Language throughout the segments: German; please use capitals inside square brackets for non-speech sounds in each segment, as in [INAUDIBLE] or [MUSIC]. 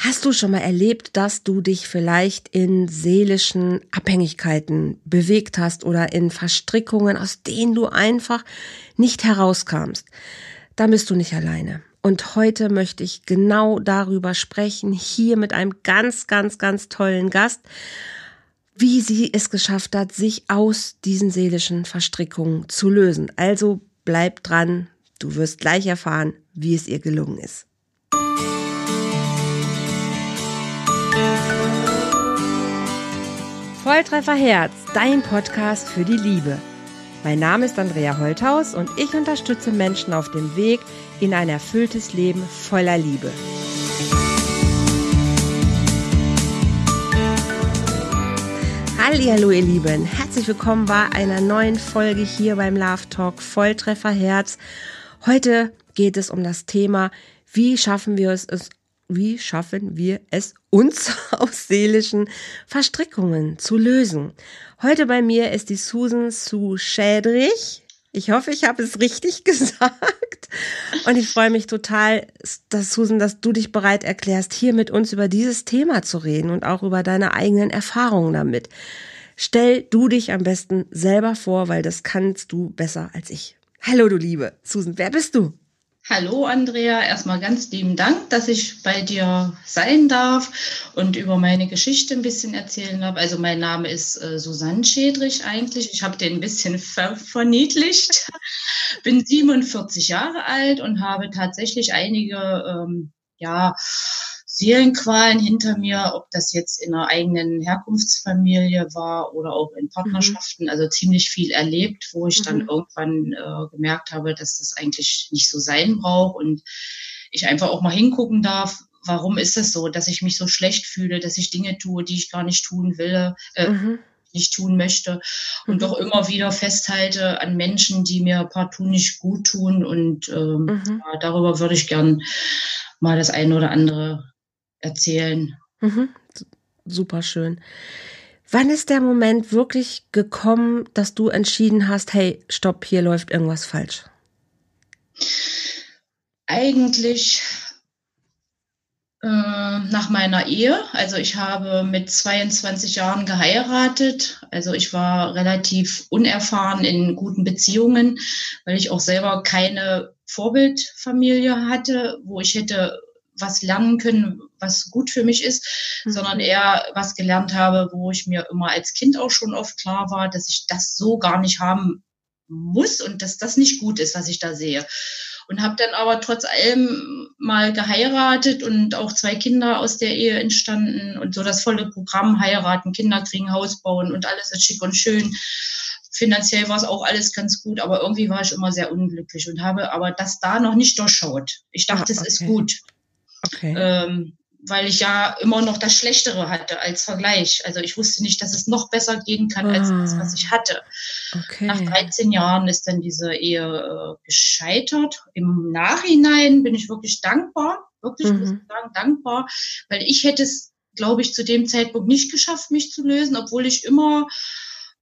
Hast du schon mal erlebt, dass du dich vielleicht in seelischen Abhängigkeiten bewegt hast oder in Verstrickungen, aus denen du einfach nicht herauskamst? Da bist du nicht alleine. Und heute möchte ich genau darüber sprechen, hier mit einem ganz, ganz, ganz tollen Gast, wie sie es geschafft hat, sich aus diesen seelischen Verstrickungen zu lösen. Also bleib dran, du wirst gleich erfahren, wie es ihr gelungen ist. Volltreffer Herz, dein Podcast für die Liebe. Mein Name ist Andrea Holthaus und ich unterstütze Menschen auf dem Weg in ein erfülltes Leben voller Liebe. Hallo ihr Lieben, herzlich willkommen bei einer neuen Folge hier beim Love Talk Volltreffer Herz. Heute geht es um das Thema, wie schaffen wir es, wie schaffen wir es, uns [LAUGHS] aus seelischen Verstrickungen zu lösen? Heute bei mir ist die Susan zu Schädrich. Ich hoffe, ich habe es richtig [LAUGHS] gesagt. Und ich freue mich total, dass Susan, dass du dich bereit erklärst, hier mit uns über dieses Thema zu reden und auch über deine eigenen Erfahrungen damit. Stell du dich am besten selber vor, weil das kannst du besser als ich. Hallo, du Liebe. Susan, wer bist du? Hallo Andrea, erstmal ganz lieben Dank, dass ich bei dir sein darf und über meine Geschichte ein bisschen erzählen darf. Also mein Name ist äh, Susanne Schädrich eigentlich. Ich habe den ein bisschen [LAUGHS] ver verniedlicht. [LAUGHS] Bin 47 Jahre alt und habe tatsächlich einige ähm, ja, Seelenqualen hinter mir, ob das jetzt in einer eigenen Herkunftsfamilie war oder auch in Partnerschaften, mhm. also ziemlich viel erlebt, wo ich mhm. dann irgendwann äh, gemerkt habe, dass das eigentlich nicht so sein braucht und ich einfach auch mal hingucken darf, warum ist es so, dass ich mich so schlecht fühle, dass ich Dinge tue, die ich gar nicht tun will, äh, mhm. nicht tun möchte und mhm. doch immer wieder festhalte an Menschen, die mir partout nicht gut tun und ähm, mhm. ja, darüber würde ich gern mal das eine oder andere erzählen. Mhm. Super schön. Wann ist der Moment wirklich gekommen, dass du entschieden hast, hey, stopp, hier läuft irgendwas falsch? Eigentlich äh, nach meiner Ehe. Also ich habe mit 22 Jahren geheiratet. Also ich war relativ unerfahren in guten Beziehungen, weil ich auch selber keine Vorbildfamilie hatte, wo ich hätte was lernen können, was gut für mich ist, mhm. sondern eher was gelernt habe, wo ich mir immer als Kind auch schon oft klar war, dass ich das so gar nicht haben muss und dass das nicht gut ist, was ich da sehe. Und habe dann aber trotz allem mal geheiratet und auch zwei Kinder aus der Ehe entstanden und so das volle Programm heiraten, Kinder kriegen, Haus bauen und alles ist schick und schön. Finanziell war es auch alles ganz gut, aber irgendwie war ich immer sehr unglücklich und habe aber das da noch nicht durchschaut. Ich dachte, ah, okay. es ist gut. Okay. Ähm, weil ich ja immer noch das Schlechtere hatte als Vergleich. Also ich wusste nicht, dass es noch besser gehen kann als das, was ich hatte. Okay. Nach 13 Jahren ist dann diese Ehe äh, gescheitert. Im Nachhinein bin ich wirklich dankbar, wirklich mhm. muss ich sagen, dankbar, weil ich hätte es, glaube ich, zu dem Zeitpunkt nicht geschafft, mich zu lösen, obwohl ich immer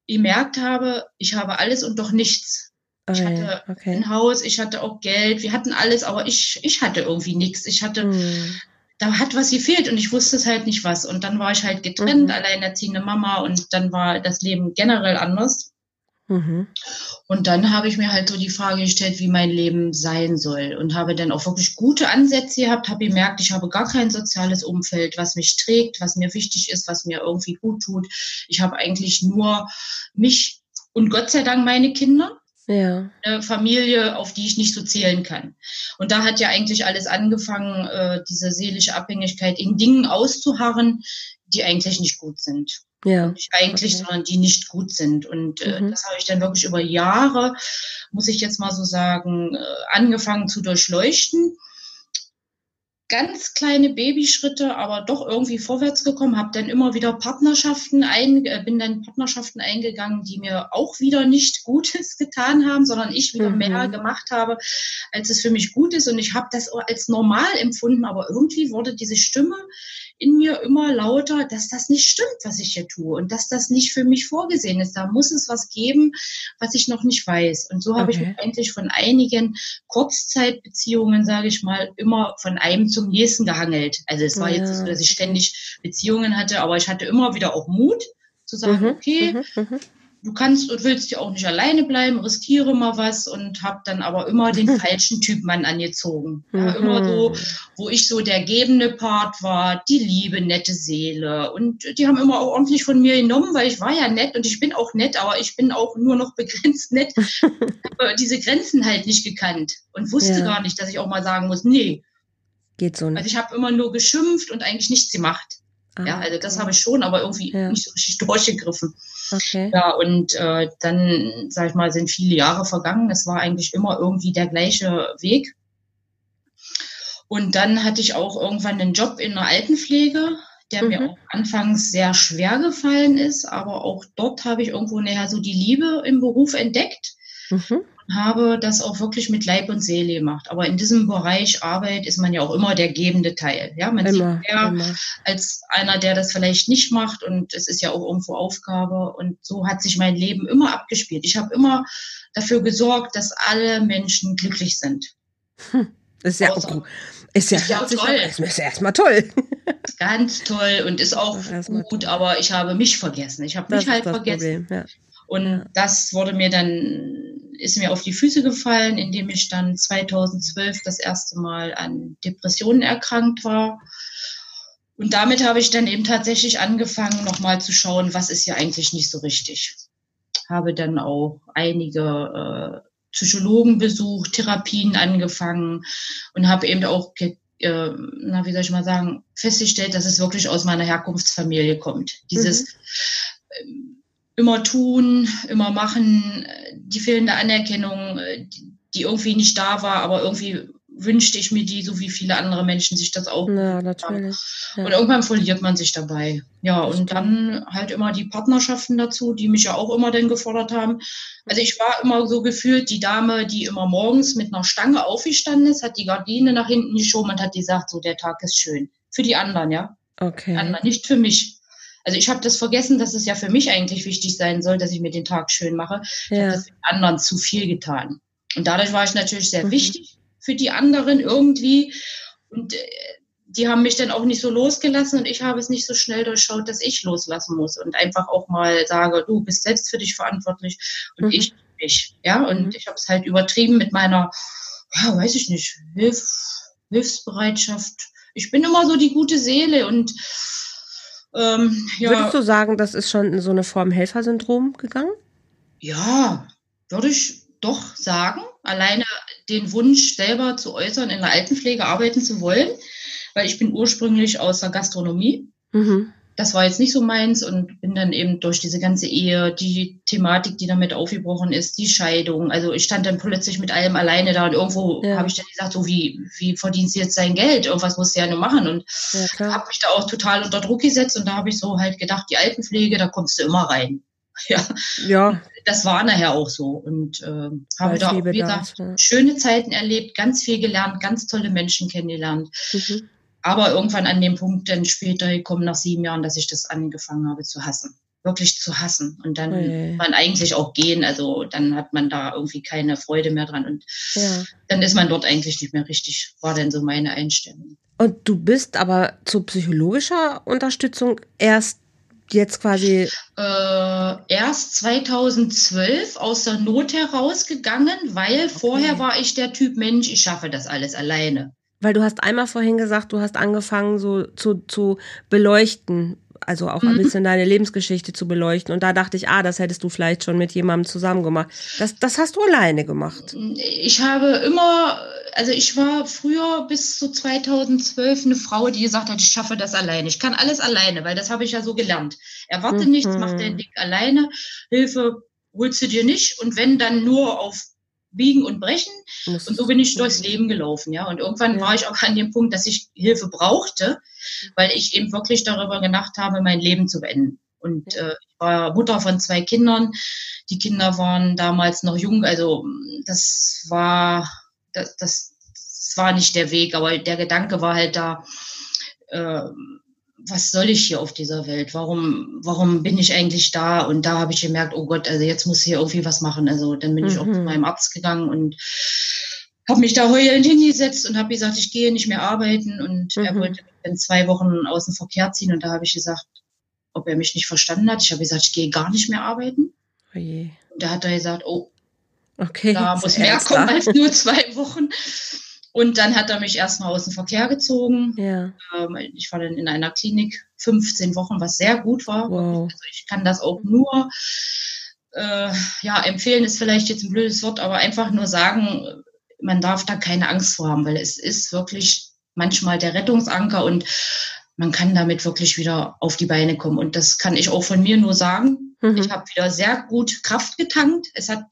gemerkt habe, ich habe alles und doch nichts. Ich hatte okay. ein Haus, ich hatte auch Geld, wir hatten alles, aber ich, ich hatte irgendwie nichts. Ich hatte, hm. da hat was gefehlt und ich wusste es halt nicht was. Und dann war ich halt getrennt, mhm. alleinerziehende Mama und dann war das Leben generell anders. Mhm. Und dann habe ich mir halt so die Frage gestellt, wie mein Leben sein soll und habe dann auch wirklich gute Ansätze gehabt, habe gemerkt, ich habe gar kein soziales Umfeld, was mich trägt, was mir wichtig ist, was mir irgendwie gut tut. Ich habe eigentlich nur mich und Gott sei Dank meine Kinder ja. eine Familie, auf die ich nicht so zählen kann. Und da hat ja eigentlich alles angefangen, äh, diese seelische Abhängigkeit in Dingen auszuharren, die eigentlich nicht gut sind. Ja. Nicht eigentlich, okay. sondern die nicht gut sind. Und äh, mhm. das habe ich dann wirklich über Jahre, muss ich jetzt mal so sagen, äh, angefangen zu durchleuchten ganz kleine Babyschritte, aber doch irgendwie vorwärts gekommen, habe dann immer wieder Partnerschaften ein, äh, bin dann Partnerschaften eingegangen, die mir auch wieder nicht Gutes [LAUGHS] getan haben, sondern ich wieder mhm. mehr gemacht habe, als es für mich gut ist. Und ich habe das als normal empfunden, aber irgendwie wurde diese Stimme in mir immer lauter, dass das nicht stimmt, was ich hier tue und dass das nicht für mich vorgesehen ist. Da muss es was geben, was ich noch nicht weiß. Und so okay. habe ich mich eigentlich von einigen Kurzzeitbeziehungen, sage ich mal, immer von einem zum nächsten gehangelt. Also es war jetzt so, dass ich ständig Beziehungen hatte, aber ich hatte immer wieder auch Mut zu sagen, mhm, okay, mhm, mhm du kannst und willst ja auch nicht alleine bleiben, riskiere mal was und habe dann aber immer den [LAUGHS] falschen Typ Mann angezogen. Ja, immer so, wo ich so der gebende Part war, die liebe, nette Seele. Und die haben immer auch ordentlich von mir genommen, weil ich war ja nett und ich bin auch nett, aber ich bin auch nur noch [LAUGHS] begrenzt nett. habe diese Grenzen halt nicht gekannt und wusste ja. gar nicht, dass ich auch mal sagen muss, nee. Geht so nicht. Also ich habe immer nur geschimpft und eigentlich nichts gemacht. Ah, ja, also das okay. habe ich schon, aber irgendwie ja. nicht so richtig [LAUGHS] durchgegriffen. Okay. Ja, und äh, dann, sag ich mal, sind viele Jahre vergangen. Es war eigentlich immer irgendwie der gleiche Weg. Und dann hatte ich auch irgendwann einen Job in der Altenpflege, der mhm. mir auch anfangs sehr schwer gefallen ist, aber auch dort habe ich irgendwo näher so die Liebe im Beruf entdeckt. Mhm habe das auch wirklich mit Leib und Seele gemacht. Aber in diesem Bereich Arbeit ist man ja auch immer der gebende Teil. Ja, man immer, sieht immer. als einer, der das vielleicht nicht macht und es ist ja auch irgendwo Aufgabe. Und so hat sich mein Leben immer abgespielt. Ich habe immer dafür gesorgt, dass alle Menschen glücklich sind. Hm, ist ja Außer, auch ist ja, ja toll. Ist ja erstmal toll. Ganz toll und ist auch [LAUGHS] gut, toll. aber ich habe mich vergessen. Ich habe mich halt vergessen. Ja. Und das wurde mir dann ist mir auf die Füße gefallen, indem ich dann 2012 das erste Mal an Depressionen erkrankt war. Und damit habe ich dann eben tatsächlich angefangen, nochmal zu schauen, was ist hier eigentlich nicht so richtig. Habe dann auch einige äh, Psychologen besucht, Therapien angefangen und habe eben auch, äh, na, wie soll ich mal sagen, festgestellt, dass es wirklich aus meiner Herkunftsfamilie kommt. Dieses, mhm immer tun, immer machen, die fehlende Anerkennung, die irgendwie nicht da war, aber irgendwie wünschte ich mir die, so wie viele andere Menschen sich das auch. Ja, natürlich. Ja. Und irgendwann verliert man sich dabei. Ja, und dann halt immer die Partnerschaften dazu, die mich ja auch immer dann gefordert haben. Also ich war immer so gefühlt die Dame, die immer morgens mit einer Stange aufgestanden ist, hat die Gardine nach hinten geschoben und hat gesagt, so der Tag ist schön. Für die anderen, ja. Okay. Anderen, nicht für mich. Also ich habe das vergessen, dass es ja für mich eigentlich wichtig sein soll, dass ich mir den Tag schön mache. Ich ja. habe das für die anderen zu viel getan. Und dadurch war ich natürlich sehr mhm. wichtig für die anderen irgendwie. Und äh, die haben mich dann auch nicht so losgelassen und ich habe es nicht so schnell durchschaut, dass ich loslassen muss und einfach auch mal sage, du bist selbst für dich verantwortlich und mhm. ich mich. Ja, und mhm. ich habe es halt übertrieben mit meiner, ja, weiß ich nicht, Hilf, Hilfsbereitschaft. Ich bin immer so die gute Seele und ähm, ja. Würdest du sagen, das ist schon in so eine Form Helfersyndrom gegangen? Ja, würde ich doch sagen. Alleine den Wunsch selber zu äußern, in der Altenpflege arbeiten zu wollen, weil ich bin ursprünglich aus der Gastronomie. Mhm das war jetzt nicht so meins und bin dann eben durch diese ganze Ehe, die Thematik, die damit aufgebrochen ist, die Scheidung. Also ich stand dann plötzlich mit allem alleine da und irgendwo ja. habe ich dann gesagt, so wie, wie verdienst du jetzt sein Geld? Irgendwas musst du ja nur machen. Und ja, habe mich da auch total unter Druck gesetzt und da habe ich so halt gedacht, die Altenpflege, da kommst du immer rein. [LAUGHS] Ja. ja. Das war nachher auch so. Und äh, habe da wie gesagt, ja. schöne Zeiten erlebt, ganz viel gelernt, ganz tolle Menschen kennengelernt. Mhm aber irgendwann an dem Punkt dann später gekommen, nach sieben Jahren, dass ich das angefangen habe zu hassen. Wirklich zu hassen. Und dann okay. man eigentlich auch gehen. Also dann hat man da irgendwie keine Freude mehr dran. Und ja. dann ist man dort eigentlich nicht mehr richtig, war denn so meine Einstellung. Und du bist aber zu psychologischer Unterstützung erst jetzt quasi? Äh, erst 2012 aus der Not herausgegangen, weil okay. vorher war ich der Typ Mensch, ich schaffe das alles alleine. Weil du hast einmal vorhin gesagt, du hast angefangen so zu, zu beleuchten, also auch ein mhm. bisschen deine Lebensgeschichte zu beleuchten. Und da dachte ich, ah, das hättest du vielleicht schon mit jemandem zusammen gemacht. Das, das hast du alleine gemacht. Ich habe immer, also ich war früher bis zu 2012 eine Frau, die gesagt hat, ich schaffe das alleine. Ich kann alles alleine, weil das habe ich ja so gelernt. Erwarte mhm. nichts, mach dein Ding alleine. Hilfe holst du dir nicht. Und wenn, dann nur auf biegen und brechen. und so bin ich durchs Leben gelaufen, ja. Und irgendwann war ich auch an dem Punkt, dass ich Hilfe brauchte, weil ich eben wirklich darüber gedacht habe, mein Leben zu beenden. Und äh, ich war Mutter von zwei Kindern. Die Kinder waren damals noch jung, also das war, das, das, das war nicht der Weg, aber der Gedanke war halt da, äh, was soll ich hier auf dieser Welt? Warum, warum bin ich eigentlich da? Und da habe ich gemerkt, oh Gott, also jetzt muss ich hier irgendwie was machen. Also dann bin mhm. ich auch zu mhm. meinem Arzt gegangen und habe mich da heulend hingesetzt und habe gesagt, ich gehe nicht mehr arbeiten und mhm. er wollte mich in zwei Wochen aus dem Verkehr ziehen und da habe ich gesagt, ob er mich nicht verstanden hat. Ich habe gesagt, ich gehe gar nicht mehr arbeiten. Oh und da hat er gesagt, oh, okay, da muss mehr kommen als nur zwei Wochen. Und dann hat er mich erstmal aus dem Verkehr gezogen. Ja. Ähm, ich war dann in einer Klinik 15 Wochen, was sehr gut war. Wow. Also ich kann das auch nur, äh, ja, empfehlen ist vielleicht jetzt ein blödes Wort, aber einfach nur sagen, man darf da keine Angst vor haben, weil es ist wirklich manchmal der Rettungsanker und man kann damit wirklich wieder auf die Beine kommen. Und das kann ich auch von mir nur sagen. Mhm. Ich habe wieder sehr gut Kraft getankt. Es hat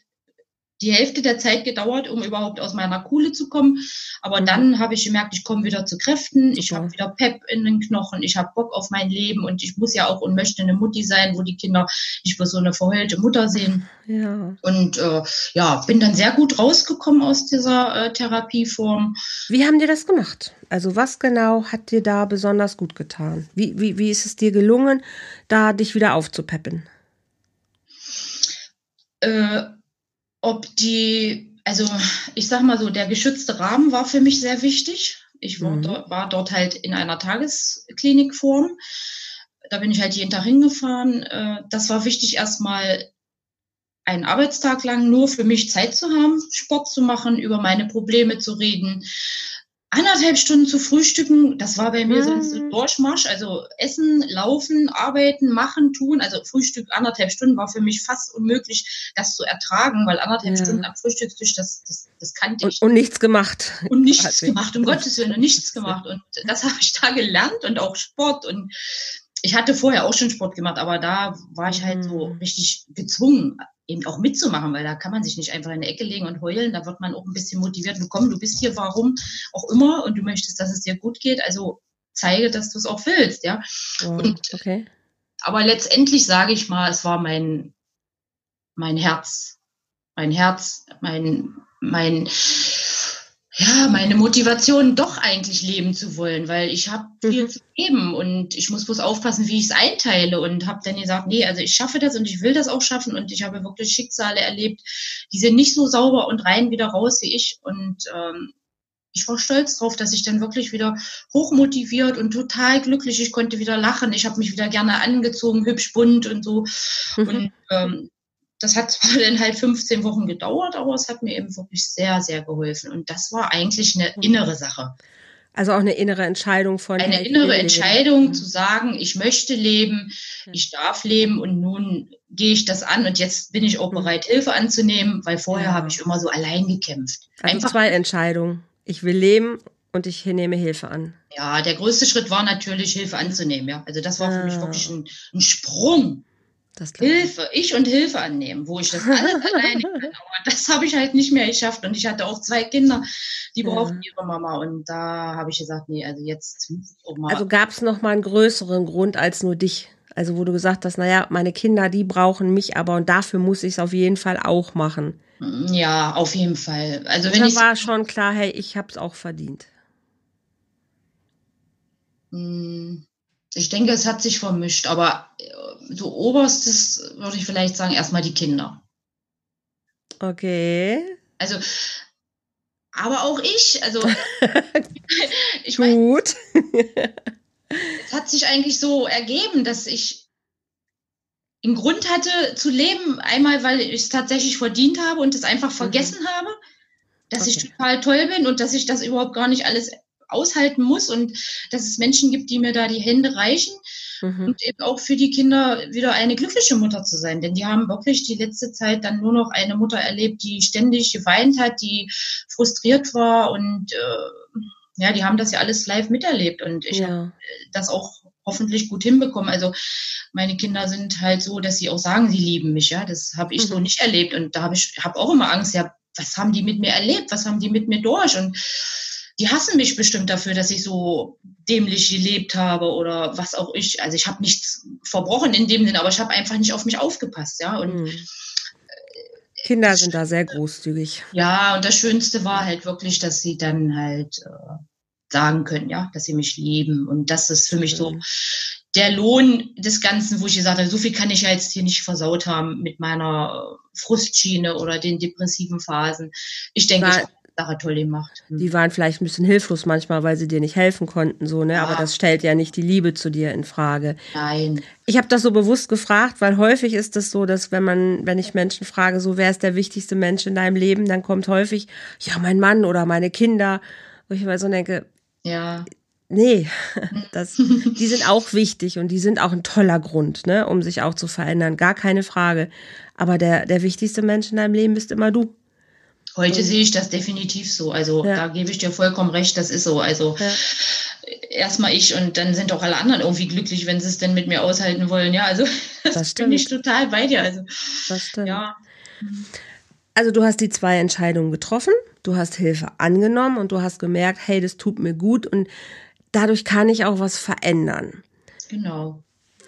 die Hälfte der Zeit gedauert, um überhaupt aus meiner Kuhle zu kommen. Aber mhm. dann habe ich gemerkt, ich komme wieder zu Kräften, ich habe wieder Pep in den Knochen, ich habe Bock auf mein Leben und ich muss ja auch und möchte eine Mutti sein, wo die Kinder nicht mehr so eine verheulte Mutter sehen. Ja. Und äh, ja, bin dann sehr gut rausgekommen aus dieser äh, Therapieform. Wie haben die das gemacht? Also was genau hat dir da besonders gut getan? Wie, wie, wie ist es dir gelungen, da dich wieder aufzupeppen? Äh, ob die, also ich sag mal so, der geschützte Rahmen war für mich sehr wichtig. Ich war, mhm. dort, war dort halt in einer Tagesklinikform. Da bin ich halt jeden Tag hingefahren. Äh, das war wichtig, erstmal einen Arbeitstag lang nur für mich Zeit zu haben, Sport zu machen, über meine Probleme zu reden, anderthalb Stunden zu frühstücken, das war bei mir mhm. sonst ein Durchmarsch. Also Essen, Laufen, Arbeiten, Machen, Tun. Also Frühstück anderthalb Stunden war für mich fast unmöglich, das zu ertragen, weil anderthalb ja. Stunden am Frühstückstisch, das, das, das kannte ich. Und, und nichts gemacht. Und nichts gemacht, um Gottes Willen, und nichts gemacht. Und das habe ich da gelernt und auch Sport. Und ich hatte vorher auch schon Sport gemacht, aber da war ich halt so mhm. richtig gezwungen, eben auch mitzumachen, weil da kann man sich nicht einfach in die Ecke legen und heulen. Da wird man auch ein bisschen motiviert. Du komm, du bist hier, warum auch immer, und du möchtest, dass es dir gut geht. Also zeige, dass du es auch willst, ja. Oh, und, okay. Aber letztendlich sage ich mal, es war mein, mein Herz, mein Herz, mein, mein, ja, meine Motivation doch eigentlich leben zu wollen, weil ich habe viel mhm. zu geben und ich muss bloß aufpassen, wie ich es einteile und habe dann gesagt, nee, also ich schaffe das und ich will das auch schaffen und ich habe wirklich Schicksale erlebt, die sind nicht so sauber und rein wieder raus wie ich und ähm, ich war stolz drauf, dass ich dann wirklich wieder hochmotiviert und total glücklich, ich konnte wieder lachen, ich habe mich wieder gerne angezogen, hübsch bunt und so mhm. und ähm, das hat zwar [LAUGHS] dann halt 15 Wochen gedauert, aber es hat mir eben wirklich sehr, sehr geholfen. Und das war eigentlich eine innere Sache. Also auch eine innere Entscheidung von. Eine innere Entscheidung leben. zu sagen, ich möchte leben, ich darf leben und nun gehe ich das an und jetzt bin ich auch mhm. bereit, Hilfe anzunehmen, weil vorher ja. habe ich immer so allein gekämpft. Also Einfach zwei Entscheidungen. Ich will leben und ich nehme Hilfe an. Ja, der größte Schritt war natürlich, Hilfe anzunehmen. Ja, also das war für mich ah. wirklich ein, ein Sprung. Hilfe, ich und Hilfe annehmen, wo ich das alles [LAUGHS] alleine kann. Aber das habe ich halt nicht mehr geschafft. Und ich hatte auch zwei Kinder, die brauchten ja. ihre Mama. Und da habe ich gesagt, nee, also jetzt auch mal. Also gab es noch mal einen größeren Grund als nur dich? Also wo du gesagt hast, naja, meine Kinder, die brauchen mich aber und dafür muss ich es auf jeden Fall auch machen. Ja, auf jeden Fall. Also wenn ich war schon klar, hey, ich habe es auch verdient. Hm. Ich denke, es hat sich vermischt, aber äh, so oberstes würde ich vielleicht sagen, erstmal die Kinder. Okay. Also, aber auch ich, also [LAUGHS] ich Gut. es hat sich eigentlich so ergeben, dass ich einen Grund hatte zu leben, einmal weil ich es tatsächlich verdient habe und es einfach mhm. vergessen mhm. habe, dass okay. ich total toll bin und dass ich das überhaupt gar nicht alles aushalten muss und dass es Menschen gibt, die mir da die Hände reichen mhm. und eben auch für die Kinder wieder eine glückliche Mutter zu sein. Denn die haben wirklich die letzte Zeit dann nur noch eine Mutter erlebt, die ständig geweint hat, die frustriert war und äh, ja, die haben das ja alles live miterlebt und ich ja. habe das auch hoffentlich gut hinbekommen. Also meine Kinder sind halt so, dass sie auch sagen, sie lieben mich. Ja, das habe ich mhm. so nicht erlebt und da habe ich habe auch immer Angst. Ja, was haben die mit mir erlebt? Was haben die mit mir durch? Und die hassen mich bestimmt dafür, dass ich so dämlich gelebt habe oder was auch ich. Also ich habe nichts verbrochen in dem Sinn, aber ich habe einfach nicht auf mich aufgepasst, ja. Und mhm. Kinder sind da sehr großzügig. Ja, und das Schönste war halt wirklich, dass sie dann halt äh, sagen können, ja, dass sie mich lieben. Und das ist für mich so der Lohn des Ganzen, wo ich gesagt habe, so viel kann ich ja jetzt hier nicht versaut haben mit meiner Frustschiene oder den depressiven Phasen. Ich denke, war, Sache toll gemacht. Die waren vielleicht ein bisschen hilflos manchmal, weil sie dir nicht helfen konnten, so, ne? Ja. Aber das stellt ja nicht die Liebe zu dir in Frage. Nein. Ich habe das so bewusst gefragt, weil häufig ist es so, dass wenn man, wenn ich Menschen frage, so wer ist der wichtigste Mensch in deinem Leben, dann kommt häufig, ja, mein Mann oder meine Kinder. Wo ich immer so denke, Ja. nee, [LAUGHS] das, die sind auch wichtig und die sind auch ein toller Grund, ne, um sich auch zu verändern, gar keine Frage. Aber der, der wichtigste Mensch in deinem Leben bist immer du. Heute sehe ich das definitiv so. Also Ja. da gebe ich dir vollkommen recht, das ist so. Also Ja. erstmal ich und dann sind auch alle anderen irgendwie glücklich, wenn sie es denn mit mir aushalten wollen. Ja, also [LAUGHS] das, Das bin ich total bei dir. Also Das stimmt. ja, Also du hast die zwei Entscheidungen getroffen, du hast Hilfe angenommen und du hast gemerkt, hey, das tut mir gut und dadurch kann ich auch was verändern. genau.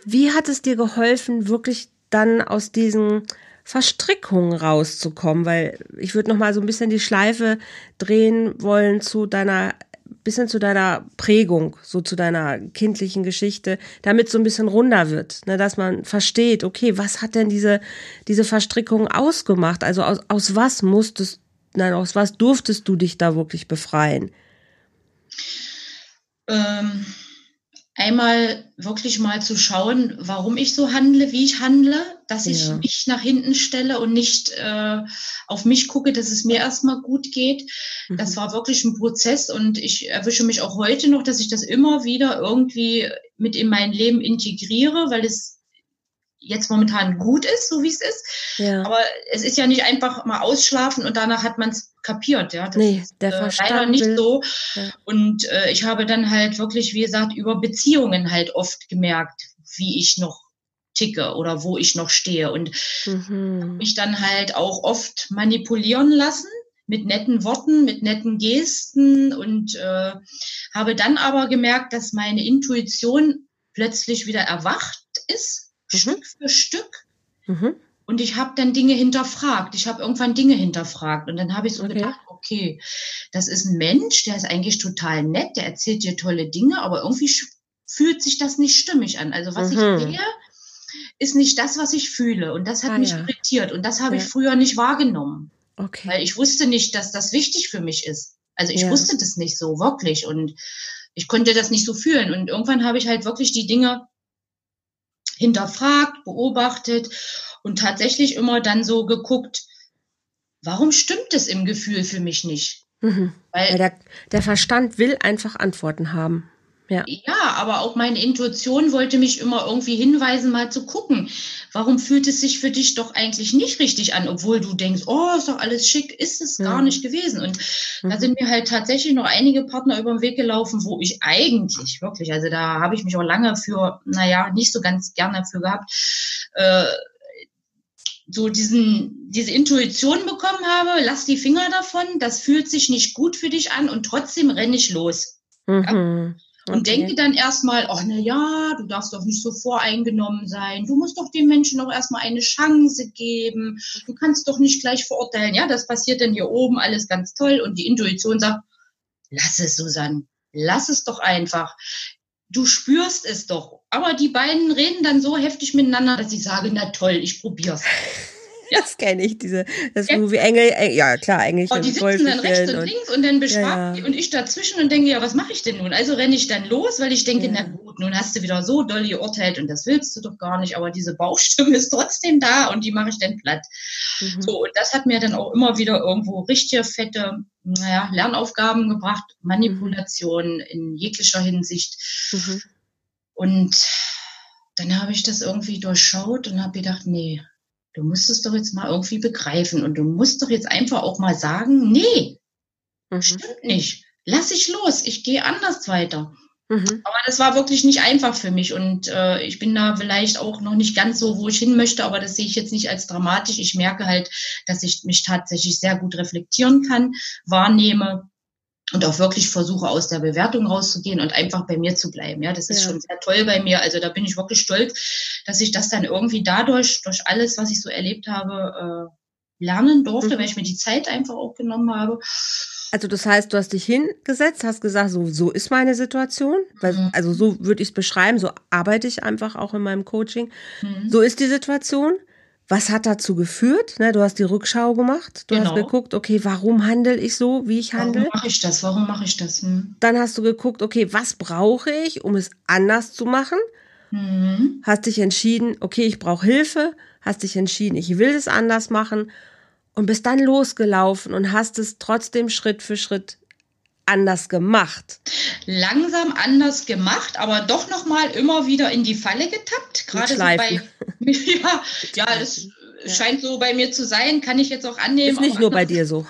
Wie hat es dir geholfen, wirklich dann aus diesen Verstrickungen rauszukommen? Weil ich würde noch mal so ein bisschen die Schleife drehen wollen zu deiner bisschen zu deiner Prägung, so zu deiner kindlichen Geschichte, damit so ein bisschen runder wird, ne, dass man versteht, okay, was hat denn diese diese Verstrickung ausgemacht? Also aus, aus was musstest, nein, aus was durftest du dich da wirklich befreien? Ähm, einmal wirklich mal zu schauen, warum ich so handle, wie ich handle, dass ich Ja. mich nach hinten stelle und nicht äh, auf mich gucke, dass es mir erstmal gut geht. Das Mhm. war wirklich ein Prozess und ich erwische mich auch heute noch, dass ich das immer wieder irgendwie mit in mein Leben integriere, weil es jetzt momentan gut ist, so wie es ist. ja. Aber es ist ja nicht einfach mal ausschlafen und danach hat man es kapiert. Ja, das Nee, ist der äh, Verstand leider nicht will- so. Ja. Und äh, ich habe dann halt wirklich, wie gesagt, über Beziehungen halt oft gemerkt, wie ich noch ticke oder wo ich noch stehe. Und Mhm. mich dann halt auch oft manipulieren lassen mit netten Worten, mit netten Gesten und äh, habe dann aber gemerkt, dass meine Intuition plötzlich wieder erwacht ist, Mhm. Stück für Stück. Mhm. Und ich habe dann Dinge hinterfragt. Ich habe irgendwann Dinge hinterfragt. Und dann habe ich so Okay. gedacht, okay, das ist ein Mensch, der ist eigentlich total nett, der erzählt dir tolle Dinge, aber irgendwie fühlt sich das nicht stimmig an. Also was Mhm. ich sehe, ist nicht das, was ich fühle. Und das hat Ah, mich ja. irritiert. Und das habe ich Ja. früher nicht wahrgenommen, Okay. weil ich wusste nicht, dass das wichtig für mich ist. Also ich Ja. wusste das nicht so, wirklich. Und ich konnte das nicht so fühlen. Und irgendwann habe ich halt wirklich die Dinge hinterfragt, beobachtet und tatsächlich immer dann so geguckt, warum stimmt es im Gefühl für mich nicht? Mhm. Weil Ja, der, der Verstand will einfach Antworten haben. Ja. Ja, aber auch meine Intuition wollte mich immer irgendwie hinweisen, mal zu gucken, warum fühlt es sich für dich doch eigentlich nicht richtig an, obwohl du denkst, oh, ist doch alles schick, ist es gar Ja. nicht gewesen. Und da Mhm. sind mir halt tatsächlich noch einige Partner über den Weg gelaufen, wo ich eigentlich wirklich, also da habe ich mich auch lange für, naja, nicht so ganz gerne für gehabt, äh, so diesen, diese Intuition bekommen habe, lass die Finger davon, das fühlt sich nicht gut für dich an und trotzdem renne ich los. Mhm. Und Okay. denke dann erstmal, ach na ja, du darfst doch nicht so voreingenommen sein. Du musst doch den Menschen auch erstmal eine Chance geben. Du kannst doch nicht gleich verurteilen. Ja, das passiert dann hier oben, alles ganz toll. Und die Intuition sagt, lass es, Susanne. Lass es doch einfach. Du spürst es doch. Aber die beiden reden dann so heftig miteinander, dass ich sage, na toll, ich probier's. [LAUGHS] [LAUGHS] Das kenne ich, diese, das Ja. Movie Engel, äh, ja klar, Engelchen Und Oh, die sitzen dann rechts und, und, links und dann beschwagen Ja, ja. und ich dazwischen und denke, ja, was mache ich denn nun? Also renne ich dann los, weil ich denke, Ja. na gut, nun hast du wieder so doll geurteilt und das willst du doch gar nicht, aber diese Bauchstimme ist trotzdem da und die mache ich dann platt. Mhm. So, und das hat mir dann auch immer wieder irgendwo richtige fette, naja, Lernaufgaben gebracht, Manipulation in jeglicher Hinsicht. Mhm. Und dann habe ich das irgendwie durchschaut und habe gedacht, nee, du musst es doch jetzt mal irgendwie begreifen und du musst doch jetzt einfach auch mal sagen, nee, Mhm. stimmt nicht. Lass ich los, ich gehe anders weiter. Mhm. Aber das war wirklich nicht einfach für mich und äh, ich bin da vielleicht auch noch nicht ganz so, wo ich hin möchte, aber das sehe ich jetzt nicht als dramatisch. Ich merke halt, dass ich mich tatsächlich sehr gut reflektieren kann, wahrnehme und auch wirklich versuche, aus der Bewertung rauszugehen und einfach bei mir zu bleiben. Ja, das ist Ja. schon sehr toll bei mir. Also da bin ich wirklich stolz, dass ich das dann irgendwie dadurch, durch alles, was ich so erlebt habe, äh, lernen durfte, Mhm. weil ich mir die Zeit einfach auch genommen habe. Also das heißt, du hast dich hingesetzt, hast gesagt, so, so ist meine Situation. Mhm. Also so würde ich es beschreiben, so arbeite ich einfach auch in meinem Coaching. Mhm. So ist die Situation. Was hat dazu geführt? Ne, du hast die Rückschau gemacht. Du Genau. hast geguckt, okay, warum handle ich so, wie ich handle? Warum mache ich das? Warum mache ich das? Hm. Dann hast du geguckt, okay, was brauche ich, um es anders zu machen? Mhm. Hast dich entschieden, okay, ich brauche Hilfe. Hast dich entschieden, ich will es anders machen. Und bist dann losgelaufen und hast es trotzdem Schritt für Schritt anders gemacht. Langsam anders gemacht, aber doch noch mal immer wieder in die Falle getappt. Gerade so bei. [LAUGHS] [LAUGHS] ja, ja, das Ja. scheint so bei mir zu sein, kann ich jetzt auch annehmen. Ist nicht nur [LAUGHS] [LAUGHS] bei dir so.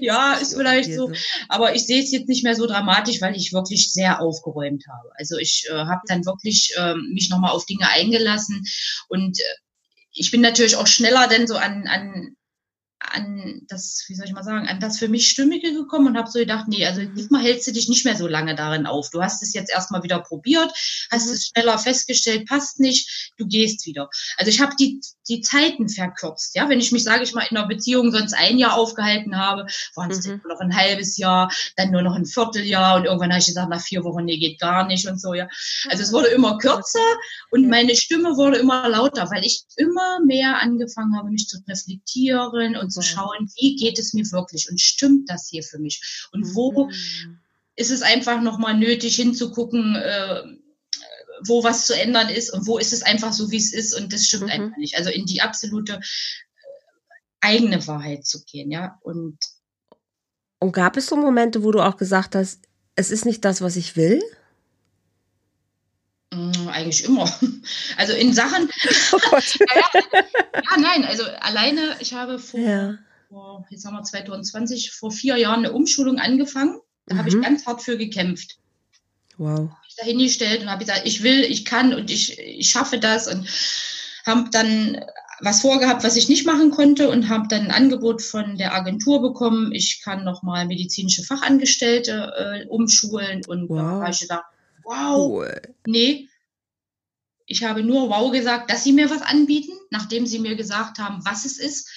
Ja, ist vielleicht Dir so. Aber ich sehe es jetzt nicht mehr so dramatisch, weil ich wirklich sehr aufgeräumt habe. Also ich äh, habe dann wirklich ähm, mich nochmal auf Dinge eingelassen und äh, ich bin natürlich auch schneller denn so an, an, an das, wie soll ich mal sagen, an das für mich Stimmige gekommen und habe so gedacht, nee, also Mhm. diesmal hältst du dich nicht mehr so lange darin auf. Du hast es jetzt erstmal wieder probiert, hast Mhm. es schneller festgestellt, passt nicht, du gehst wieder. Also ich habe die, die Zeiten verkürzt. Ja, wenn ich mich, sage ich mal, in einer Beziehung sonst ein Jahr aufgehalten habe, waren es Mhm. nur noch ein halbes Jahr, dann nur noch ein Vierteljahr und irgendwann habe ich gesagt, nach vier Wochen, nee, geht gar nicht und so, ja. Also es wurde immer kürzer und meine Stimme wurde immer lauter, weil ich immer mehr angefangen habe, mich zu reflektieren und zu Super. schauen, wie geht es mir wirklich und stimmt das hier für mich? Und wo Mhm. ist es einfach nochmal nötig hinzugucken, äh, wo was zu ändern ist und wo ist es einfach so, wie es ist und das stimmt Mhm. einfach nicht. Also in die absolute äh, eigene Wahrheit zu gehen, ja. Und Und gab es so Momente, wo du auch gesagt hast, es ist nicht das, was ich will? Eigentlich immer. [LAUGHS] Also in Sachen, [LAUGHS] Oh Gott. [LAUGHS] ja, nein, also alleine, ich habe vor, Ja. vor jetzt haben wir 2020, vor vier Jahren eine Umschulung angefangen. Da habe ich Mhm. ganz hart für gekämpft. Wow. mich dahingestellt und habe gesagt, ich will, ich kann und ich, ich schaffe das und habe dann was vorgehabt, was ich nicht machen konnte und habe dann ein Angebot von der Agentur bekommen. Ich kann nochmal medizinische Fachangestellte äh, umschulen und da Wow. habe ich gedacht, wow, Cool. nee, ich habe nur wow gesagt, dass sie mir was anbieten. Nachdem sie mir gesagt haben, was es ist,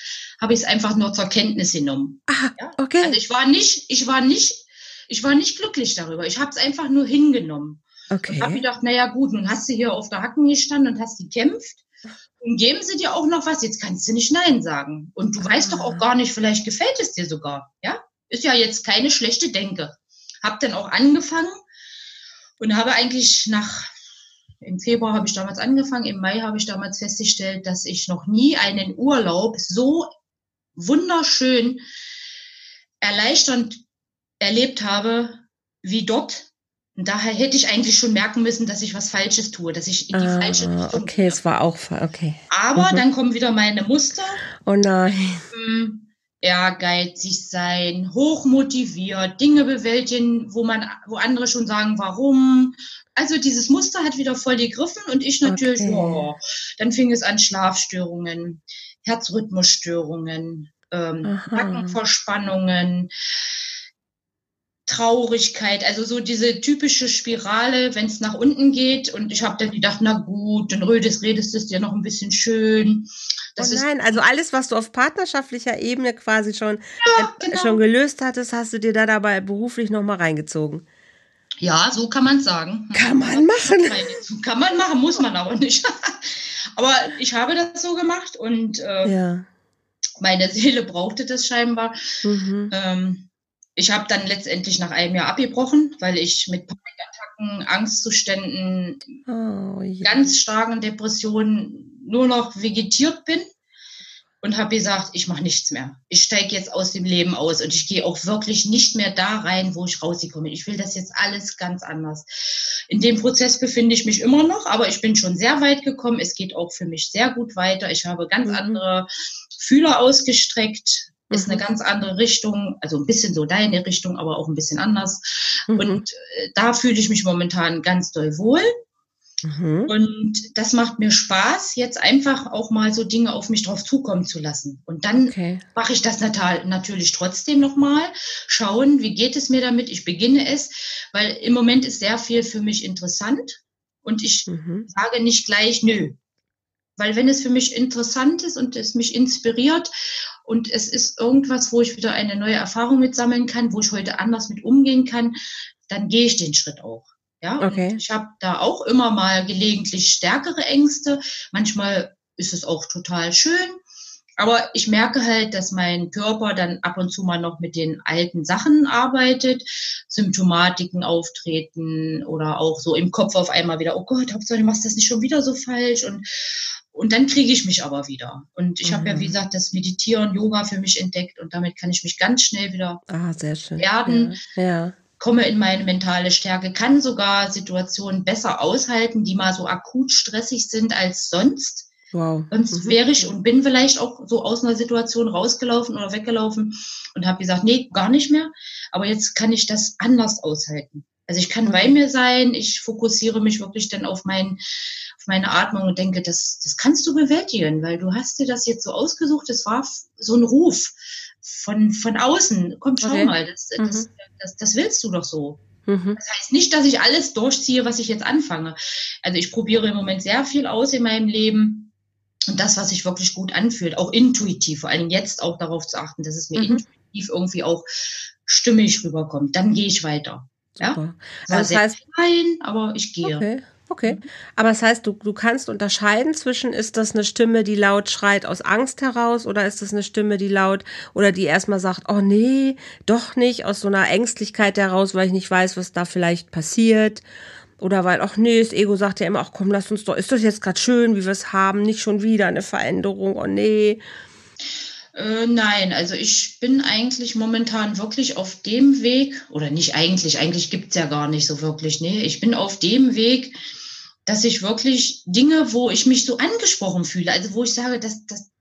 habe ich es einfach nur zur Kenntnis genommen. Ah, Ja, okay. Also ich war nicht, ich war nicht, ich war nicht glücklich darüber. Ich habe es einfach nur hingenommen. Und habe okay. gedacht, naja gut, nun hast du hier auf der Hacken gestanden und hast gekämpft. Und geben sie dir auch noch was, jetzt kannst du nicht Nein sagen. Und du weißt doch Ah. auch gar nicht, vielleicht gefällt es dir sogar. Ja, ist ja jetzt keine schlechte Denke. Hab dann auch angefangen und habe eigentlich nach, im Februar habe ich damals angefangen, im Mai habe ich damals festgestellt, dass ich noch nie einen Urlaub so wunderschön erleichternd erlebt habe wie dort. Und daher hätte ich eigentlich schon merken müssen, dass ich was Falsches tue, dass ich in die falsche Ah, Richtung okay, gehe. es war auch, okay. Aber Mhm. dann kommen wieder meine Muster. Oh nein. Hm, Ehrgeizig sein, hochmotiviert, Dinge bewältigen, wo man, wo andere schon sagen, warum. Also dieses Muster hat wieder voll gegriffen und ich natürlich, Okay. ja, dann fing es an Schlafstörungen, Herzrhythmusstörungen, ähm. Nackenverspannungen, Traurigkeit, also so diese typische Spirale, wenn es nach unten geht. Und ich habe dann gedacht, na gut, dann redest, redest du es dir noch ein bisschen schön. Das oh nein, also alles, was du auf partnerschaftlicher Ebene quasi schon, Ja, äh, genau. schon gelöst hattest, hast du dir da dabei beruflich nochmal reingezogen. Ja, so kann man sagen. Kann man machen. Kann man machen, muss man aber nicht. [LAUGHS] aber ich habe das so gemacht und äh, Ja. meine Seele brauchte das scheinbar. Mhm. Ähm, ich habe dann letztendlich nach einem Jahr abgebrochen, weil ich mit Panikattacken, Angstzuständen, Oh, je. ganz starken Depressionen nur noch vegetiert bin und habe gesagt, ich mache nichts mehr. Ich steige jetzt aus dem Leben aus und ich gehe auch wirklich nicht mehr da rein, wo ich rausgekommen bin. Ich will das jetzt alles ganz anders. In dem Prozess befinde ich mich immer noch, aber ich bin schon sehr weit gekommen. Es geht auch für mich sehr gut weiter. Ich habe ganz Mhm. andere Fühler ausgestreckt. Ist Mhm. eine ganz andere Richtung, also ein bisschen so deine Richtung, aber auch ein bisschen anders. Mhm. Und äh, da fühle ich mich momentan ganz doll wohl. Mhm. Und das macht mir Spaß, jetzt einfach auch mal so Dinge auf mich drauf zukommen zu lassen. Und dann Okay. mache ich das nat- natürlich trotzdem nochmal, schauen, wie geht es mir damit. Ich beginne es, weil im Moment ist sehr viel für mich interessant und ich Mhm. sage nicht gleich nö. Weil wenn es für mich interessant ist und es mich inspiriert und es ist irgendwas, wo ich wieder eine neue Erfahrung mit sammeln kann, wo ich heute anders mit umgehen kann, dann gehe ich den Schritt auch. Ja, Okay. ich habe da auch immer mal gelegentlich stärkere Ängste. Manchmal ist es auch total schön. Aber ich merke halt, dass mein Körper dann ab und zu mal noch mit den alten Sachen arbeitet, Symptomatiken auftreten oder auch so im Kopf auf einmal wieder, oh Gott, Hauptsache du machst das nicht schon wieder so falsch und und dann kriege ich mich aber wieder. Und ich mhm. habe ja, wie mhm. gesagt, das Meditieren, Yoga für mich entdeckt und damit kann ich mich ganz schnell wieder ah, erden. Ja. ja. Komme in meine mentale Stärke, kann sogar Situationen besser aushalten, die mal so akut stressig sind als sonst. Wow. Sonst mhm. wäre ich und bin vielleicht auch so aus einer Situation rausgelaufen oder weggelaufen und habe gesagt, nee, gar nicht mehr. Aber jetzt kann ich das anders aushalten. Also ich kann bei mir sein, ich fokussiere mich wirklich dann auf, mein, auf meine Atmung und denke, das, das kannst du bewältigen, weil du hast dir das jetzt so ausgesucht, das war so ein Ruf von, von außen. Komm, schau okay. mal, das, mhm. das, das, das willst du doch so. Mhm. Das heißt nicht, dass ich alles durchziehe, was ich jetzt anfange. Also ich probiere im Moment sehr viel aus in meinem Leben und das, was sich wirklich gut anfühlt, auch intuitiv, vor allem jetzt auch darauf zu achten, dass es mir mhm. intuitiv irgendwie auch stimmig rüberkommt. Dann gehe ich weiter. Super. Ja? Also das heißt, klein, aber ich gehe. Okay. Okay. Aber das heißt, du, du kannst unterscheiden zwischen, ist das eine Stimme, die laut schreit aus Angst heraus oder ist das eine Stimme, die laut oder die erstmal sagt, oh nee, doch nicht, aus so einer Ängstlichkeit heraus, weil ich nicht weiß, was da vielleicht passiert. Oder weil, ach nee, das Ego sagt ja immer, ach komm, lass uns doch, ist das jetzt gerade schön, wie wir es haben, nicht schon wieder eine Veränderung, oh nee. Äh, nein, also ich bin eigentlich momentan wirklich auf dem Weg, oder nicht eigentlich, eigentlich gibt's ja gar nicht so wirklich, nee, ich bin auf dem Weg, dass ich wirklich Dinge, wo ich mich so angesprochen fühle, also wo ich sage, das, das,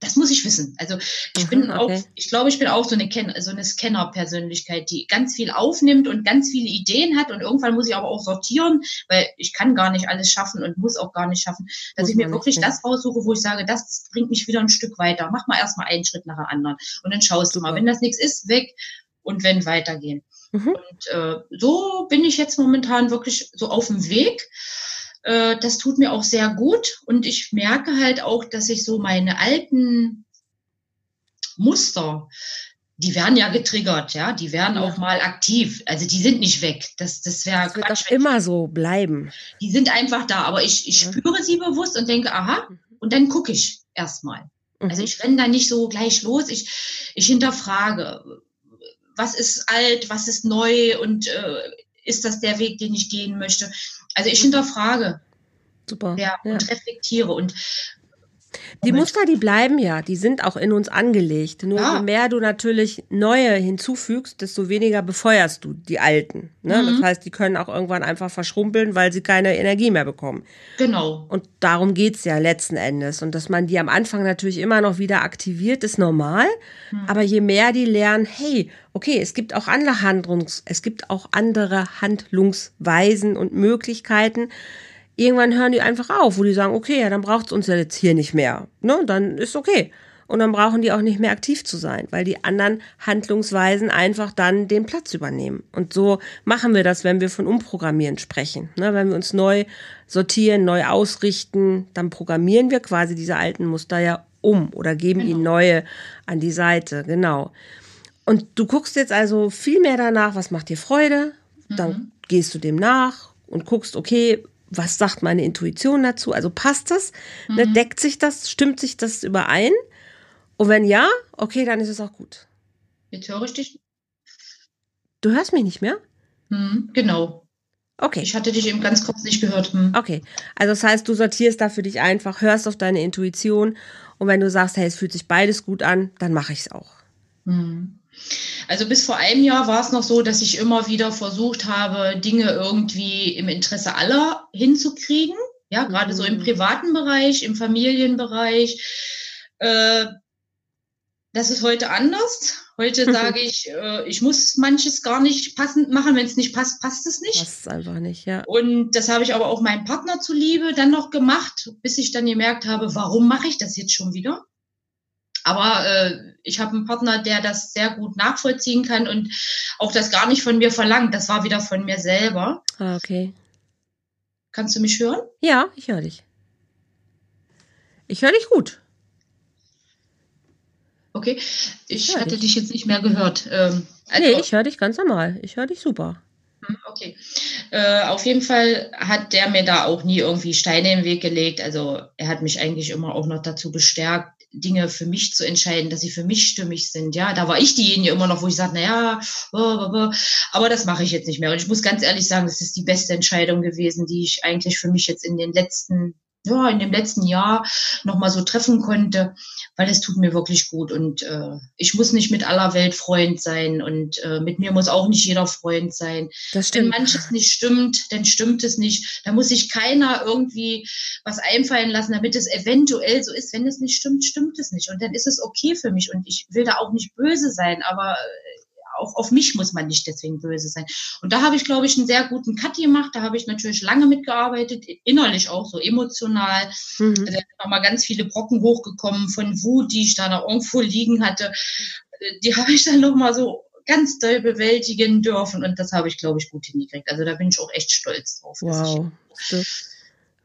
das muss ich wissen. Also ich mhm, bin okay. auch, ich glaube, ich bin auch so eine, Ken so eine Scanner-Persönlichkeit, die ganz viel aufnimmt und ganz viele Ideen hat und irgendwann muss ich aber auch sortieren, weil ich kann gar nicht alles schaffen und muss auch gar nicht schaffen, dass muss ich mir wirklich nicht. das raussuche, wo ich sage, das bringt mich wieder ein Stück weiter. Mach mal erstmal einen Schritt nach dem anderen und dann schaust Super. du mal, wenn das nichts ist, weg und wenn weitergehen. Mhm. Und äh, so bin ich jetzt momentan wirklich so auf dem Weg. Äh, das tut mir auch sehr gut und ich merke halt auch, dass ich so meine alten Muster, die werden ja getriggert, ja, die werden ja. auch mal aktiv. Also die sind nicht weg. Das, das wäre das wird Quatsch, immer so bleiben. Die sind einfach da, aber ich, ich ja. spüre sie bewusst und denke, aha, mhm. und dann gucke ich erstmal. Mhm. Also ich renne da nicht so gleich los. Ich, ich hinterfrage, was ist alt, was ist neu und äh, ist das der Weg, den ich gehen möchte? Also ich hinterfrage. Super. Ja, ja. und reflektiere. Und die Muster, die bleiben ja, die sind auch in uns angelegt. Nur ja. je mehr du natürlich neue hinzufügst, desto weniger befeuerst du die alten. Ne? Mhm. Das heißt, die können auch irgendwann einfach verschrumpeln, weil sie keine Energie mehr bekommen. Genau. Und darum geht es ja letzten Endes. Und dass man die am Anfang natürlich immer noch wieder aktiviert, ist normal. Mhm. Aber je mehr die lernen, hey, okay, es gibt auch andere Handlungs, es gibt auch andere Handlungsweisen und Möglichkeiten. Irgendwann hören die einfach auf, wo die sagen, okay, ja, dann braucht es uns ja jetzt hier nicht mehr. Ne? Dann ist okay. Und dann brauchen die auch nicht mehr aktiv zu sein, weil die anderen Handlungsweisen einfach dann den Platz übernehmen. Und so machen wir das, wenn wir von Umprogrammieren sprechen. Ne? Wenn wir uns neu sortieren, neu ausrichten, dann programmieren wir quasi diese alten Muster ja um oder geben genau. ihnen neue an die Seite. Genau. Und du guckst jetzt also viel mehr danach, was macht dir Freude, mhm. dann gehst du dem nach und guckst, okay, was sagt meine Intuition dazu? Also passt das? Ne, mhm. Ne, deckt sich das? Stimmt sich das überein? Und wenn ja, okay, dann ist es auch gut. Jetzt höre ich dich. Du hörst mich nicht mehr? Mhm, genau. Okay. Ich hatte dich eben ganz kurz nicht gehört. Hm. Okay. Also das heißt, du sortierst da für dich einfach, hörst auf deine Intuition und wenn du sagst, hey, es fühlt sich beides gut an, dann mache ich es auch. Mhm. Also bis vor einem Jahr war es noch so, dass ich immer wieder versucht habe, Dinge irgendwie im Interesse aller hinzukriegen. Ja, gerade mhm. so im mhm. privaten Bereich, im Familienbereich. Äh, das ist heute anders. Heute [LAUGHS] sage ich, äh, ich muss manches gar nicht passend machen. Wenn es nicht passt, passt es nicht. Passt einfach nicht, ja. Und das habe ich aber auch meinem Partner zuliebe dann noch gemacht, bis ich dann gemerkt habe, warum mache ich das jetzt schon wieder? Aber äh, ich habe einen Partner, der das sehr gut nachvollziehen kann und auch das gar nicht von mir verlangt. Das war wieder von mir selber. Ah, okay. Kannst du mich hören? Ja, ich höre dich. Ich höre dich gut. Okay, ich, ich hatte dich. dich. jetzt nicht mehr gehört. Ähm, also, nee, ich höre dich ganz normal. Ich höre dich super. Hm, okay. Äh, auf jeden Fall hat der mir da auch nie irgendwie Steine im Weg gelegt. Also er hat mich eigentlich immer auch noch dazu bestärkt, Dinge für mich zu entscheiden, dass sie für mich stimmig sind. Ja, da war ich diejenige immer noch, wo ich sagte, naja, aber das mache ich jetzt nicht mehr. Und ich muss ganz ehrlich sagen, das ist die beste Entscheidung gewesen, die ich eigentlich für mich jetzt in den letzten ja, in dem letzten Jahr nochmal so treffen konnte, weil es tut mir wirklich gut. Und äh, ich muss nicht mit aller Welt Freund sein und äh, mit mir muss auch nicht jeder Freund sein. Das. Wenn manches nicht stimmt, dann stimmt es nicht. Da muss sich keiner irgendwie was einfallen lassen, damit es eventuell so ist. Wenn es nicht stimmt, stimmt es nicht. Und dann ist es okay für mich. Und ich will da auch nicht böse sein, aber äh, auch auf mich muss man nicht deswegen böse sein. Und da habe ich, glaube ich, einen sehr guten Cut gemacht. Da habe ich natürlich lange mitgearbeitet, innerlich auch so emotional. Mhm. Da sind nochmal ganz viele Brocken hochgekommen von Wut, die ich da noch irgendwo liegen hatte. Die habe ich dann nochmal so ganz doll bewältigen dürfen. Und das habe ich, glaube ich, gut hingekriegt. Also da bin ich auch echt stolz drauf. Wow.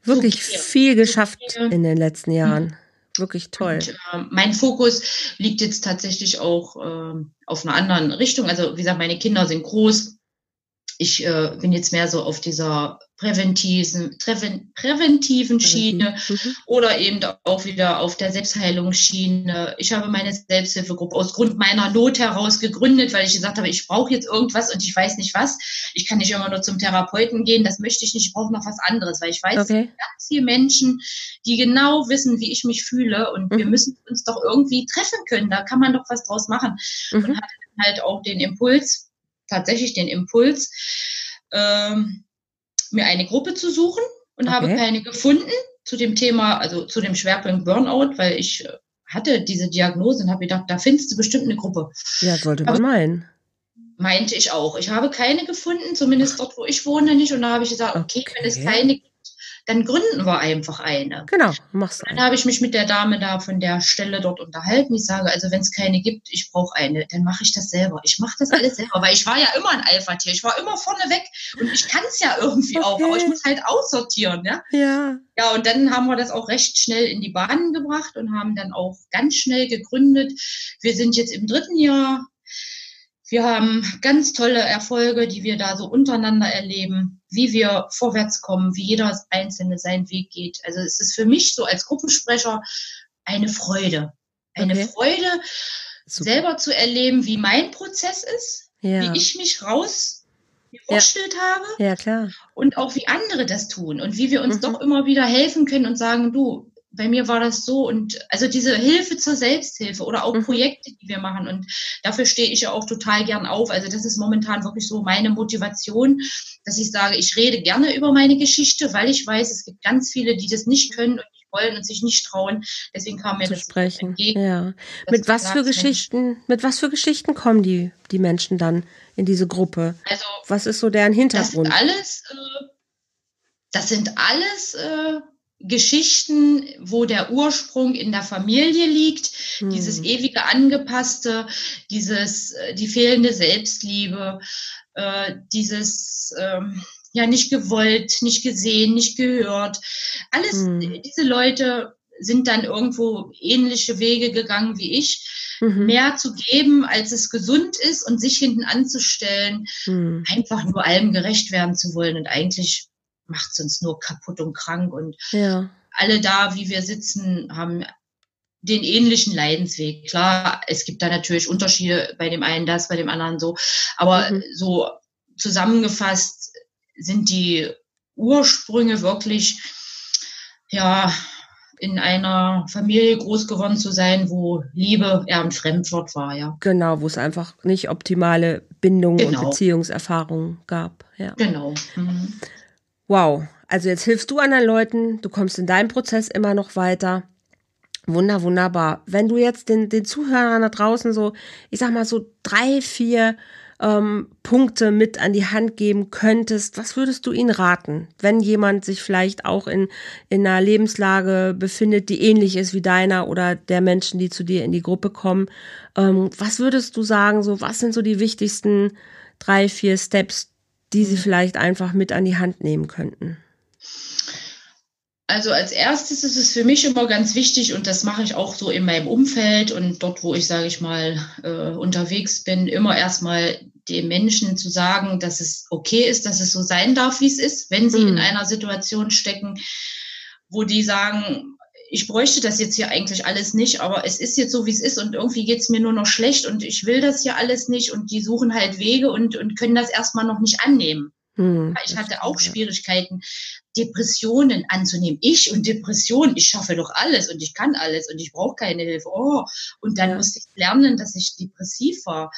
Wirklich so viel geschafft in den letzten Jahren. Wirklich toll. Und, äh, mein Fokus liegt jetzt tatsächlich auch äh, auf einer anderen Richtung. Also wie gesagt, meine Kinder sind groß ich äh, bin jetzt mehr so auf dieser präventiven, präventiven Schiene mhm. oder eben auch wieder auf der Selbstheilungsschiene. Ich habe meine Selbsthilfegruppe aus Grund meiner Not heraus gegründet, weil ich gesagt habe, ich brauche jetzt irgendwas und ich weiß nicht was. Ich kann nicht immer nur zum Therapeuten gehen, das möchte ich nicht, ich brauche noch was anderes, weil ich weiß, okay. es gibt ganz viele Menschen, die genau wissen, wie ich mich fühle und mhm. wir müssen uns doch irgendwie treffen können, da kann man doch was draus machen. Mhm. Und hatte halt auch den Impuls, tatsächlich den Impuls, ähm, mir eine Gruppe zu suchen und okay. habe keine gefunden zu dem Thema, also zu dem Schwerpunkt Burnout, weil ich äh, hatte diese Diagnose und habe gedacht, da findest du bestimmt eine Gruppe. Ja, sollte man meinen. Meinte ich auch. Ich habe keine gefunden, zumindest dort, wo ich wohne, nicht. Und da habe ich gesagt, okay, okay. wenn es keine gibt, dann gründen wir einfach eine. Genau, machst du. Dann habe ich mich mit der Dame da von der Stelle dort unterhalten. Ich sage, also wenn es keine gibt, ich brauche eine, dann mache ich das selber. Ich mache das alles selber, weil ich war ja immer ein Alpha-Tier. Ich war immer vorne weg und ich kann es ja irgendwie okay. auch, aber ich muss halt aussortieren, ja. Ja. Ja, und dann haben wir das auch recht schnell in die Bahnen gebracht und haben dann auch ganz schnell gegründet. Wir sind jetzt im dritten Jahr. Wir haben ganz tolle Erfolge, die wir da so untereinander erleben wie wir vorwärts kommen, wie jeder Einzelne seinen Weg geht. Also es ist für mich so als Gruppensprecher eine Freude. Eine okay. Freude, Super. selber zu erleben, wie mein Prozess ist, ja. wie ich mich raus ja. habe. Ja, klar. Und auch wie andere das tun und wie wir uns mhm. doch immer wieder helfen können und sagen, du, bei mir war das so und also diese Hilfe zur Selbsthilfe oder auch mhm. Projekte, die wir machen und dafür stehe ich ja auch total gern auf. Also das ist momentan wirklich so meine Motivation, dass ich sage, ich rede gerne über meine Geschichte, weil ich weiß, es gibt ganz viele, die das nicht können und nicht wollen und sich nicht trauen. Deswegen kam mir Zu das sprechen. entgegen. Ja. Mit was für Geschichten, mit was für Geschichten kommen die, die Menschen dann in diese Gruppe? Also, was ist so deren Hintergrund? Das sind alles, äh, das sind alles äh, Geschichten, wo der Ursprung in der Familie liegt, hm. dieses ewige Angepasste, dieses, äh, die fehlende Selbstliebe, äh, dieses, ähm, ja, nicht gewollt, nicht gesehen, nicht gehört. Alles, hm. diese Leute sind dann irgendwo ähnliche Wege gegangen wie ich, mhm. mehr zu geben, als es gesund ist und sich hinten anzustellen, mhm. einfach nur allem gerecht werden zu wollen und eigentlich macht es uns nur kaputt und krank. Und ja. alle da, wie wir sitzen, haben den ähnlichen Leidensweg. Klar, es gibt da natürlich Unterschiede bei dem einen das, bei dem anderen so. Aber mhm. so zusammengefasst sind die Ursprünge wirklich, ja, in einer Familie groß geworden zu sein, wo Liebe eher ein Fremdwort war, ja. Genau, wo es einfach nicht optimale Bindungen genau. und Beziehungserfahrungen gab. Ja. Genau. Mhm. Wow, also jetzt hilfst du anderen Leuten, du kommst in deinem Prozess immer noch weiter. Wunder, wunderbar. Wenn du jetzt den, den Zuhörern da draußen so, ich sag mal so drei, vier ähm, Punkte mit an die Hand geben könntest, was würdest du ihnen raten, wenn jemand sich vielleicht auch in, in einer Lebenslage befindet, die ähnlich ist wie deiner oder der Menschen, die zu dir in die Gruppe kommen? Ähm, was würdest du sagen, so, was sind so die wichtigsten drei, vier Steps, die Sie mhm. vielleicht einfach mit an die Hand nehmen könnten? Also als erstes ist es für mich immer ganz wichtig und das mache ich auch so in meinem Umfeld und dort, wo ich, sage ich mal, äh, unterwegs bin, immer erstmal den Menschen zu sagen, dass es okay ist, dass es so sein darf, wie es ist, wenn sie mhm. in einer Situation stecken, wo die sagen, ich bräuchte das jetzt hier eigentlich alles nicht, aber es ist jetzt so, wie es ist und irgendwie geht es mir nur noch schlecht und ich will das hier alles nicht und die suchen halt Wege und, und können das erstmal noch nicht annehmen. Hm, ich hatte auch Schwierigkeiten, Depressionen anzunehmen. Ich und Depression, ich schaffe doch alles und ich kann alles und ich brauche keine Hilfe. Oh, und dann ja. musste ich lernen, dass ich depressiv war.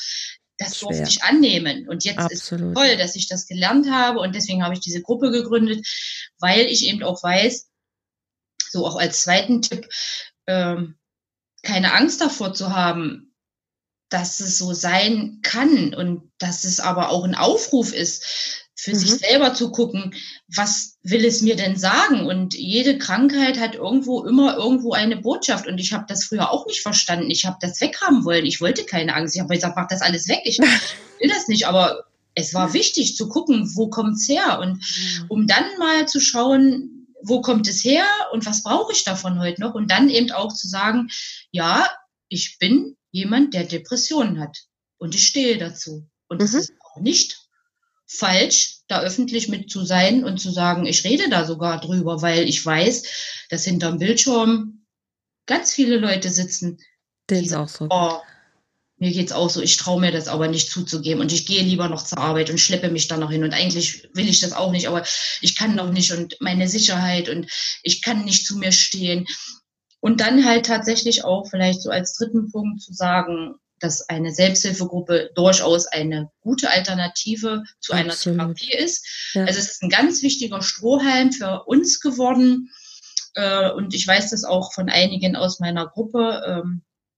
Das Schwer. durfte ich annehmen. Und jetzt Absolut. ist toll, dass ich das gelernt habe. Und deswegen habe ich diese Gruppe gegründet, weil ich eben auch weiß, so auch als zweiten Tipp, ähm, keine Angst davor zu haben, dass es so sein kann und dass es aber auch ein Aufruf ist, für mhm. sich selber zu gucken, was will es mir denn sagen? Und jede Krankheit hat irgendwo immer irgendwo eine Botschaft. Und ich habe das früher auch nicht verstanden. Ich habe das weghaben wollen. Ich wollte keine Angst. Ich habe gesagt, mach das alles weg. Ich [LAUGHS] will das nicht. Aber es war wichtig zu gucken, wo kommt's her? Und um dann mal zu schauen, wo kommt es her und was brauche ich davon heute noch? Und dann eben auch zu sagen, ja, ich bin jemand, der Depressionen hat. Und ich stehe dazu. Und es mhm. ist auch nicht falsch, da öffentlich mit zu sein und zu sagen, ich rede da sogar drüber, weil ich weiß, dass hinterm Bildschirm ganz viele Leute sitzen. Den die auch so. Oh, mir geht's auch so, ich traue mir das aber nicht zuzugeben und ich gehe lieber noch zur Arbeit und schleppe mich da noch hin und eigentlich will ich das auch nicht, aber ich kann noch nicht und meine Sicherheit und ich kann nicht zu mir stehen. Und dann halt tatsächlich auch vielleicht so als dritten Punkt zu sagen, dass eine Selbsthilfegruppe durchaus eine gute Alternative zu einer Absolut. Therapie ist. Ja. Also es ist ein ganz wichtiger Strohhalm für uns geworden. Äh, und ich weiß das auch von einigen aus meiner Gruppe.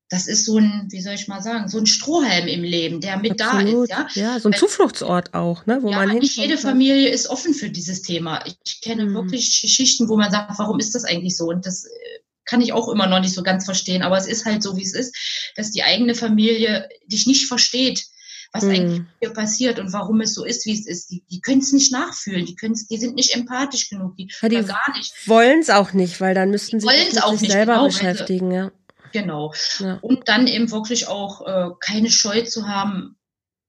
Das ist so ein, wie soll ich mal sagen, so ein Strohhalm im Leben, der mit Absolut. da ist. Ja, ja so ein Weil, Zufluchtsort auch, ne, wo ja, man Nicht jede Familie ist offen für dieses Thema. Ich kenne mhm. wirklich Geschichten, wo man sagt, warum ist das eigentlich so? Und das äh, kann ich auch immer noch nicht so ganz verstehen. Aber es ist halt so, wie es ist, dass die eigene Familie dich nicht versteht, was mhm. eigentlich hier passiert und warum es so ist, wie es ist. Die, die können es nicht nachfühlen, die, können die sind nicht empathisch genug, die, ja, die gar nicht. wollen es auch nicht, weil dann müssten sie sich sich selber genau, beschäftigen. Ja. Genau. Ja. Und dann eben wirklich auch äh, keine Scheu zu haben,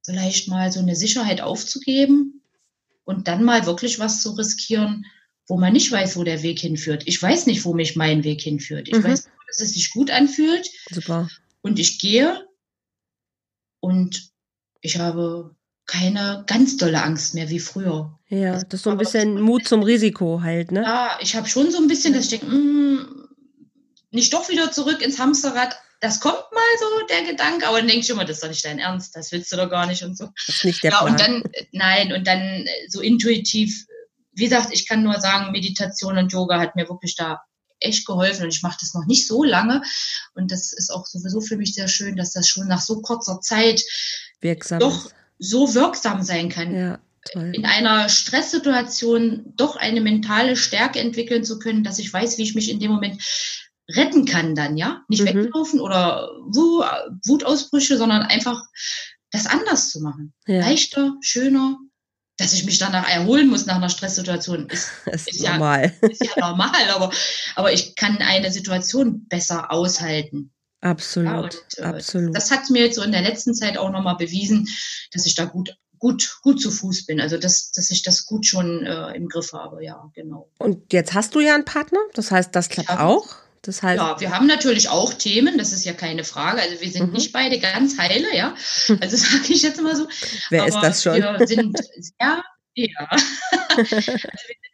vielleicht mal so eine Sicherheit aufzugeben und dann mal wirklich was zu riskieren, wo man nicht weiß, wo der Weg hinführt. Ich weiß nicht, wo mich mein Weg hinführt. Ich mhm. weiß nur, dass es sich gut anfühlt. Super. Und ich gehe und ich habe keine ganz dolle Angst mehr wie früher. Ja, das, das ist so ein bisschen Mut zum Risiko halt, ne? Ja, ich habe schon so ein bisschen, dass ich denke, mm, nicht doch wieder zurück ins Hamsterrad. Das kommt mal so, der Gedanke, aber dann denke ich immer, das ist doch nicht dein Ernst, das willst du doch gar nicht und so. Das ist nicht der ja, Plan. und dann, nein, und dann so intuitiv wie gesagt, ich kann nur sagen, Meditation und Yoga hat mir wirklich da echt geholfen und ich mache das noch nicht so lange und das ist auch sowieso für mich sehr schön, dass das schon nach so kurzer Zeit wirksam doch so wirksam sein kann. Ja. In einer Stresssituation doch eine mentale Stärke entwickeln zu können, dass ich weiß, wie ich mich in dem Moment retten kann dann, ja? Nicht mhm. weglaufen oder Wutausbrüche, sondern einfach das anders zu machen. Ja. Leichter, schöner, dass ich mich danach erholen muss nach einer Stresssituation, ist, [LAUGHS] ist, ist normal. Ja, [LAUGHS] ist ja normal, aber, aber ich kann eine Situation besser aushalten. Absolut, ja, und, äh, absolut. Das hat mir jetzt so in der letzten Zeit auch nochmal bewiesen, dass ich da gut, gut, gut zu Fuß bin. Also dass, dass ich das gut schon äh, im Griff habe, ja, genau. Und jetzt hast du ja einen Partner, das heißt, das klappt auch. Das heißt, ja, wir haben natürlich auch Themen, das ist ja keine Frage. Also wir sind mhm. nicht beide ganz heile, ja. Also [LAUGHS] sage ich jetzt mal so. Wer Aber ist das schon? Wir sind sehr, ja. [LAUGHS] also wir sind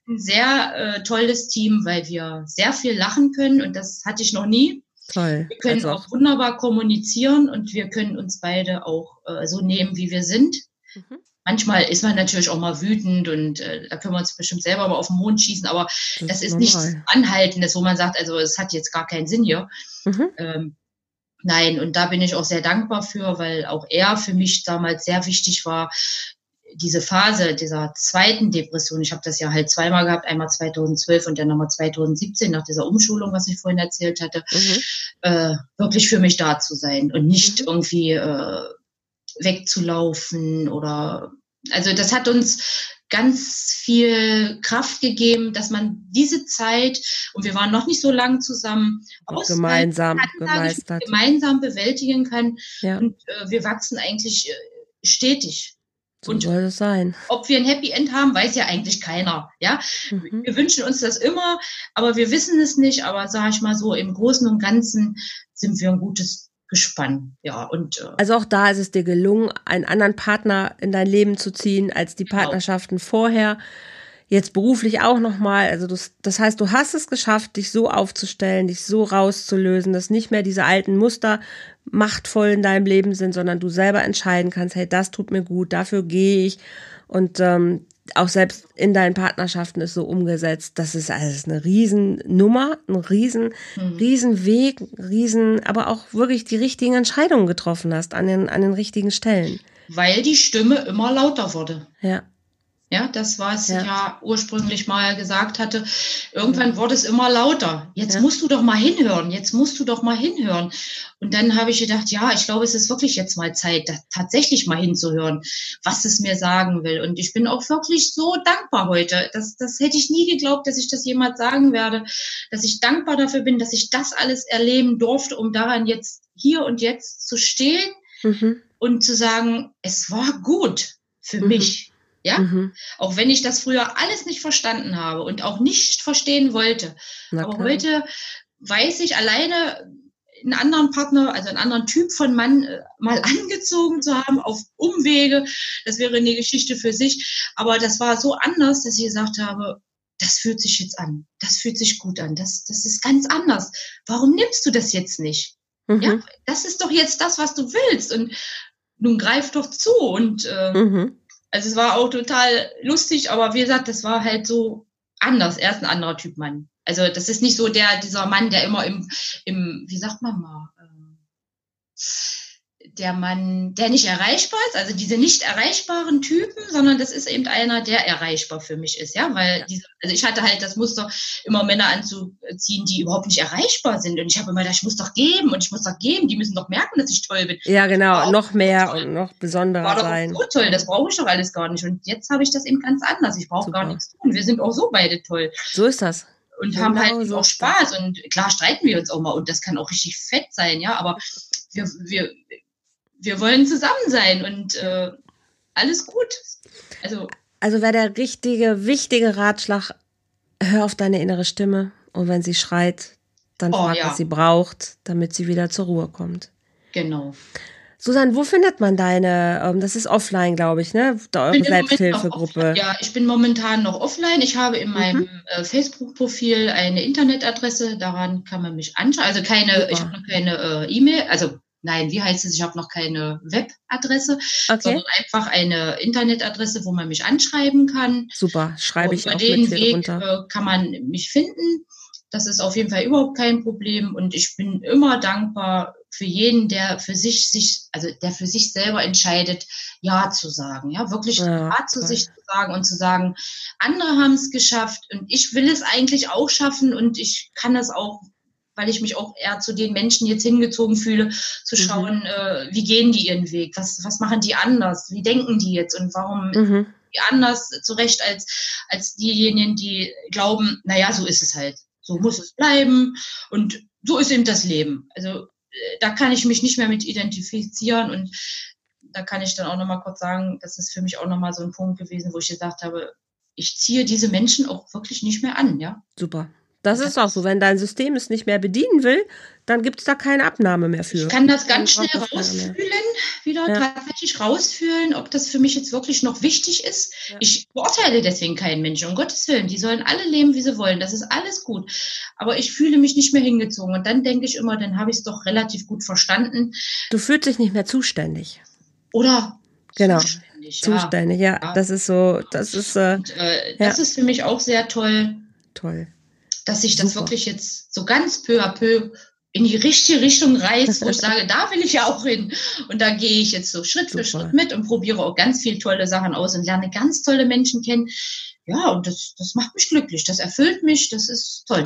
ein sehr äh, tolles Team, weil wir sehr viel lachen können und das hatte ich noch nie. Toll. Wir können also. auch wunderbar kommunizieren und wir können uns beide auch äh, so nehmen, wie wir sind. Mhm. Manchmal ist man natürlich auch mal wütend und äh, da können wir uns bestimmt selber mal auf den Mond schießen, aber das, das ist, ist nichts Anhaltendes, wo man sagt, also es hat jetzt gar keinen Sinn hier. Mhm. Ähm, nein, und da bin ich auch sehr dankbar für, weil auch er für mich damals sehr wichtig war, diese Phase dieser zweiten Depression, ich habe das ja halt zweimal gehabt, einmal 2012 und dann nochmal 2017 nach dieser Umschulung, was ich vorhin erzählt hatte, mhm. äh, wirklich für mich da zu sein und nicht mhm. irgendwie äh, wegzulaufen oder also das hat uns ganz viel Kraft gegeben, dass man diese Zeit, und wir waren noch nicht so lange zusammen, gemeinsam, kann, gemeinsam bewältigen kann. Ja. Und äh, wir wachsen eigentlich äh, stetig. So und soll es sein. Ob wir ein Happy End haben, weiß ja eigentlich keiner. Ja, mhm. wir wünschen uns das immer, aber wir wissen es nicht. Aber sage ich mal so, im Großen und Ganzen sind wir ein gutes Gespann. Ja, und äh, also auch da ist es dir gelungen, einen anderen Partner in dein Leben zu ziehen als die genau. Partnerschaften vorher. Jetzt beruflich auch nochmal. Also das, das heißt, du hast es geschafft, dich so aufzustellen, dich so rauszulösen, dass nicht mehr diese alten Muster machtvoll in deinem Leben sind, sondern du selber entscheiden kannst, hey, das tut mir gut, dafür gehe ich. Und ähm, auch selbst in deinen Partnerschaften ist so umgesetzt. Das ist alles eine Riesennummer, ein riesen, mhm. Riesenweg, riesen, aber auch wirklich die richtigen Entscheidungen getroffen hast an den, an den richtigen Stellen. Weil die Stimme immer lauter wurde. Ja. Ja, das, was ja. ja ursprünglich mal gesagt hatte. Irgendwann wurde es immer lauter. Jetzt ja. musst du doch mal hinhören. Jetzt musst du doch mal hinhören. Und dann habe ich gedacht, ja, ich glaube, es ist wirklich jetzt mal Zeit, tatsächlich mal hinzuhören, was es mir sagen will. Und ich bin auch wirklich so dankbar heute. Das, das hätte ich nie geglaubt, dass ich das jemals sagen werde, dass ich dankbar dafür bin, dass ich das alles erleben durfte, um daran jetzt hier und jetzt zu stehen mhm. und zu sagen, es war gut für mhm. mich ja, mhm. auch wenn ich das früher alles nicht verstanden habe und auch nicht verstehen wollte. Aber heute weiß ich alleine einen anderen Partner, also einen anderen Typ von Mann äh, mal [LAUGHS] angezogen zu haben auf Umwege. Das wäre eine Geschichte für sich. Aber das war so anders, dass ich gesagt habe, das fühlt sich jetzt an. Das fühlt sich gut an. Das, das ist ganz anders. Warum nimmst du das jetzt nicht? Mhm. Ja, das ist doch jetzt das, was du willst. Und nun greif doch zu. Und äh, mhm. Also es war auch total lustig, aber wie gesagt, das war halt so anders. Er ist ein anderer Typ Mann. Also das ist nicht so der, dieser Mann, der immer im, im wie sagt man mal, äh, der Mann, der nicht erreichbar ist, also diese nicht erreichbaren Typen, sondern das ist eben einer, der erreichbar für mich ist, ja, weil diese, also ich hatte halt das Muster, immer Männer anzuziehen, die überhaupt nicht erreichbar sind. Und ich habe immer gedacht, ich muss doch geben und ich muss doch geben, die müssen doch merken, dass ich toll bin. Ja, genau, noch mehr und noch besonderer War sein. Doch so toll, das brauche ich doch alles gar nicht. Und jetzt habe ich das eben ganz anders, ich brauche gar nichts tun, wir sind auch so beide toll. So ist das. Und genau haben halt so auch Spaß. Und klar streiten wir uns auch mal. Und das kann auch richtig fett sein, ja, aber wir, wir, wir wollen zusammen sein und äh, alles gut. Also, also wäre der richtige, wichtige Ratschlag, hör auf deine innere Stimme und wenn sie schreit, dann oh, frag, ja. was sie braucht, damit sie wieder zur Ruhe kommt. Genau. Susanne, wo findet man deine, ähm, das ist offline, glaube ich, ne? Eure Selbsthilfegruppe. Ja, ich bin momentan noch offline. Ich habe in mhm. meinem äh, Facebook-Profil eine Internetadresse, daran kann man mich anschauen. Also keine, Super. ich habe noch keine äh, E-Mail, also Nein, wie heißt es? Ich habe noch keine Webadresse, okay. sondern einfach eine Internetadresse, wo man mich anschreiben kann. Super, schreibe ich über auch den mit Weg runter. Äh, kann man mich finden. Das ist auf jeden Fall überhaupt kein Problem und ich bin immer dankbar für jeden, der für sich sich, also der für sich selber entscheidet, Ja zu sagen, ja, wirklich Ja, ja zu sich zu sagen und zu sagen, andere haben es geschafft und ich will es eigentlich auch schaffen und ich kann es auch weil ich mich auch eher zu den Menschen jetzt hingezogen fühle, zu mhm. schauen, mhm. äh, wie gehen die ihren Weg, was, was machen die anders, wie denken die jetzt und warum mhm. die anders zurecht als, als diejenigen, die glauben, naja, so ist es halt, so muss es bleiben und so ist eben das Leben. Also äh, da kann ich mich nicht mehr mit identifizieren und da kann ich dann auch nochmal kurz sagen, das ist für mich auch nochmal so ein Punkt gewesen, wo ich gesagt habe, ich ziehe diese Menschen auch wirklich nicht mehr an, ja. Super. Das ist auch so. Wenn dein System es nicht mehr bedienen will, dann gibt es da keine Abnahme mehr für. Ich kann das ganz schnell rausfühlen, wieder ja. tatsächlich rausfühlen, ob das für mich jetzt wirklich noch wichtig ist. Ja. Ich beurteile deswegen keinen Menschen, um Gottes Willen. Die sollen alle leben, wie sie wollen. Das ist alles gut. Aber ich fühle mich nicht mehr hingezogen. Und dann denke ich immer, dann habe ich es doch relativ gut verstanden. Du fühlst dich nicht mehr zuständig. Oder genau. zuständig. Zuständig, ja. ja. Das ist so, das ist. Äh, Und, äh, das ist für mich auch sehr toll. Toll dass sich das wirklich jetzt so ganz peu à peu in die richtige Richtung reißt, wo ich [LAUGHS] sage, da will ich ja auch hin. Und da gehe ich jetzt so Schritt Super. für Schritt mit und probiere auch ganz viele tolle Sachen aus und lerne ganz tolle Menschen kennen. Ja, und das, das macht mich glücklich, das erfüllt mich, das ist toll.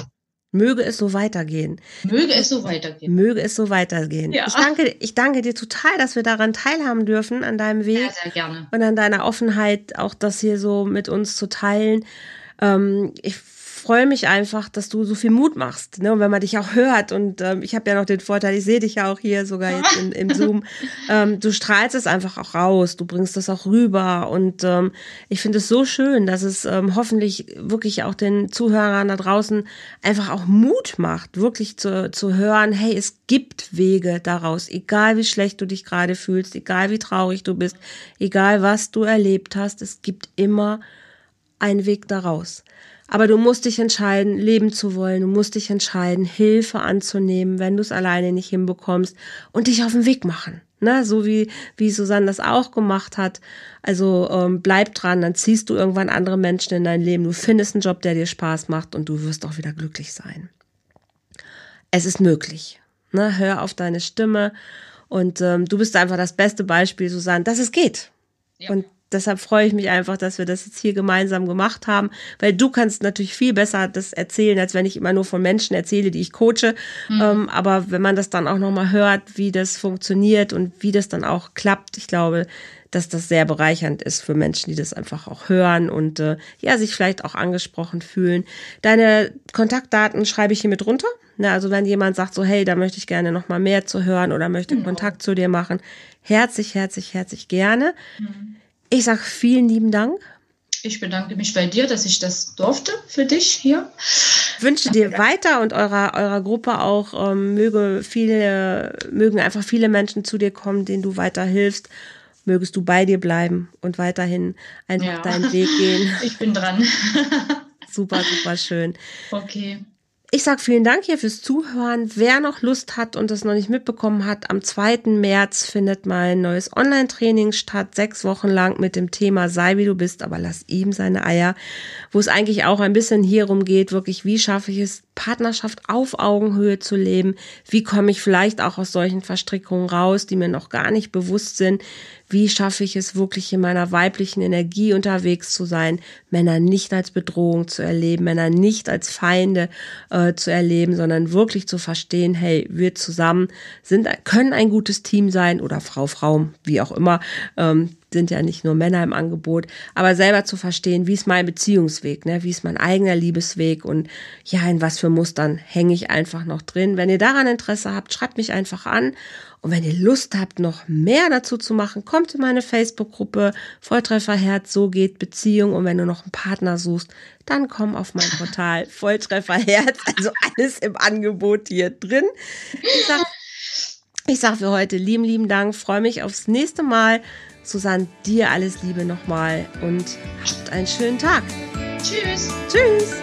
Möge es so weitergehen. Möge es so weitergehen. Möge es so weitergehen. Ja. Ich, danke, ich danke dir total, dass wir daran teilhaben dürfen, an deinem Weg. Sehr, sehr gerne. Und an deiner Offenheit, auch das hier so mit uns zu teilen. Ähm, ich freue mich einfach, dass du so viel Mut machst. Ne? Und wenn man dich auch hört, und ähm, ich habe ja noch den Vorteil, ich sehe dich ja auch hier sogar jetzt in, im [LAUGHS] Zoom, ähm, du strahlst es einfach auch raus, du bringst das auch rüber. Und ähm, ich finde es so schön, dass es ähm, hoffentlich wirklich auch den Zuhörern da draußen einfach auch Mut macht, wirklich zu, zu hören, hey, es gibt Wege daraus, egal wie schlecht du dich gerade fühlst, egal wie traurig du bist, egal was du erlebt hast, es gibt immer einen Weg daraus. Aber du musst dich entscheiden, leben zu wollen. Du musst dich entscheiden, Hilfe anzunehmen, wenn du es alleine nicht hinbekommst und dich auf den Weg machen. Ne? So wie, wie Susanne das auch gemacht hat. Also ähm, bleib dran, dann ziehst du irgendwann andere Menschen in dein Leben. Du findest einen Job, der dir Spaß macht und du wirst auch wieder glücklich sein. Es ist möglich. Ne? Hör auf deine Stimme und ähm, du bist einfach das beste Beispiel, Susanne, dass es geht. Ja. Und deshalb freue ich mich einfach, dass wir das jetzt hier gemeinsam gemacht haben, weil du kannst natürlich viel besser das erzählen, als wenn ich immer nur von Menschen erzähle, die ich coache. Mhm. Ähm, aber wenn man das dann auch nochmal hört, wie das funktioniert und wie das dann auch klappt, ich glaube, dass das sehr bereichernd ist für Menschen, die das einfach auch hören und äh, ja, sich vielleicht auch angesprochen fühlen. Deine Kontaktdaten schreibe ich hier mit runter. Ne, also wenn jemand sagt so, hey, da möchte ich gerne noch mal mehr zu hören oder möchte genau. Kontakt zu dir machen, herzlich, herzlich, herzlich gerne. Mhm. Ich sage vielen lieben Dank. Ich bedanke mich bei dir, dass ich das durfte für dich hier. Wünsche dir weiter und eurer, eurer Gruppe auch, ähm, möge viele, mögen einfach viele Menschen zu dir kommen, denen du weiterhilfst. Mögest du bei dir bleiben und weiterhin einfach ja. deinen Weg gehen. [LAUGHS] Ich bin dran. [LAUGHS] super, super schön. Okay. Ich sage vielen Dank hier fürs Zuhören. Wer noch Lust hat und das noch nicht mitbekommen hat, am 2. März findet mein neues Online-Training statt, sechs Wochen lang mit dem Thema Sei wie du bist, aber lass ihm seine Eier, wo es eigentlich auch ein bisschen hierum geht, wirklich, wie schaffe ich es, Partnerschaft auf Augenhöhe zu leben, wie komme ich vielleicht auch aus solchen Verstrickungen raus, die mir noch gar nicht bewusst sind, wie schaffe ich es wirklich in meiner weiblichen Energie unterwegs zu sein, Männer nicht als Bedrohung zu erleben, Männer nicht als Feinde äh, zu erleben, sondern wirklich zu verstehen, hey, wir zusammen sind, können ein gutes Team sein oder Frau, Frau, wie auch immer. Ähm, sind ja nicht nur Männer im Angebot, aber selber zu verstehen, wie ist mein Beziehungsweg, ne? wie ist mein eigener Liebesweg und ja, in was für Mustern hänge ich einfach noch drin. Wenn ihr daran Interesse habt, schreibt mich einfach an und wenn ihr Lust habt, noch mehr dazu zu machen, kommt in meine Facebook-Gruppe Volltrefferherz, so geht Beziehung. Und wenn du noch einen Partner suchst, dann komm auf mein Portal [LAUGHS] Volltrefferherz. Also alles im Angebot hier drin. Ich sag, ich sag für heute lieben, lieben Dank. Freue mich aufs nächste Mal. Susanne, dir alles Liebe nochmal und habt einen schönen Tag. Tschüss. Tschüss.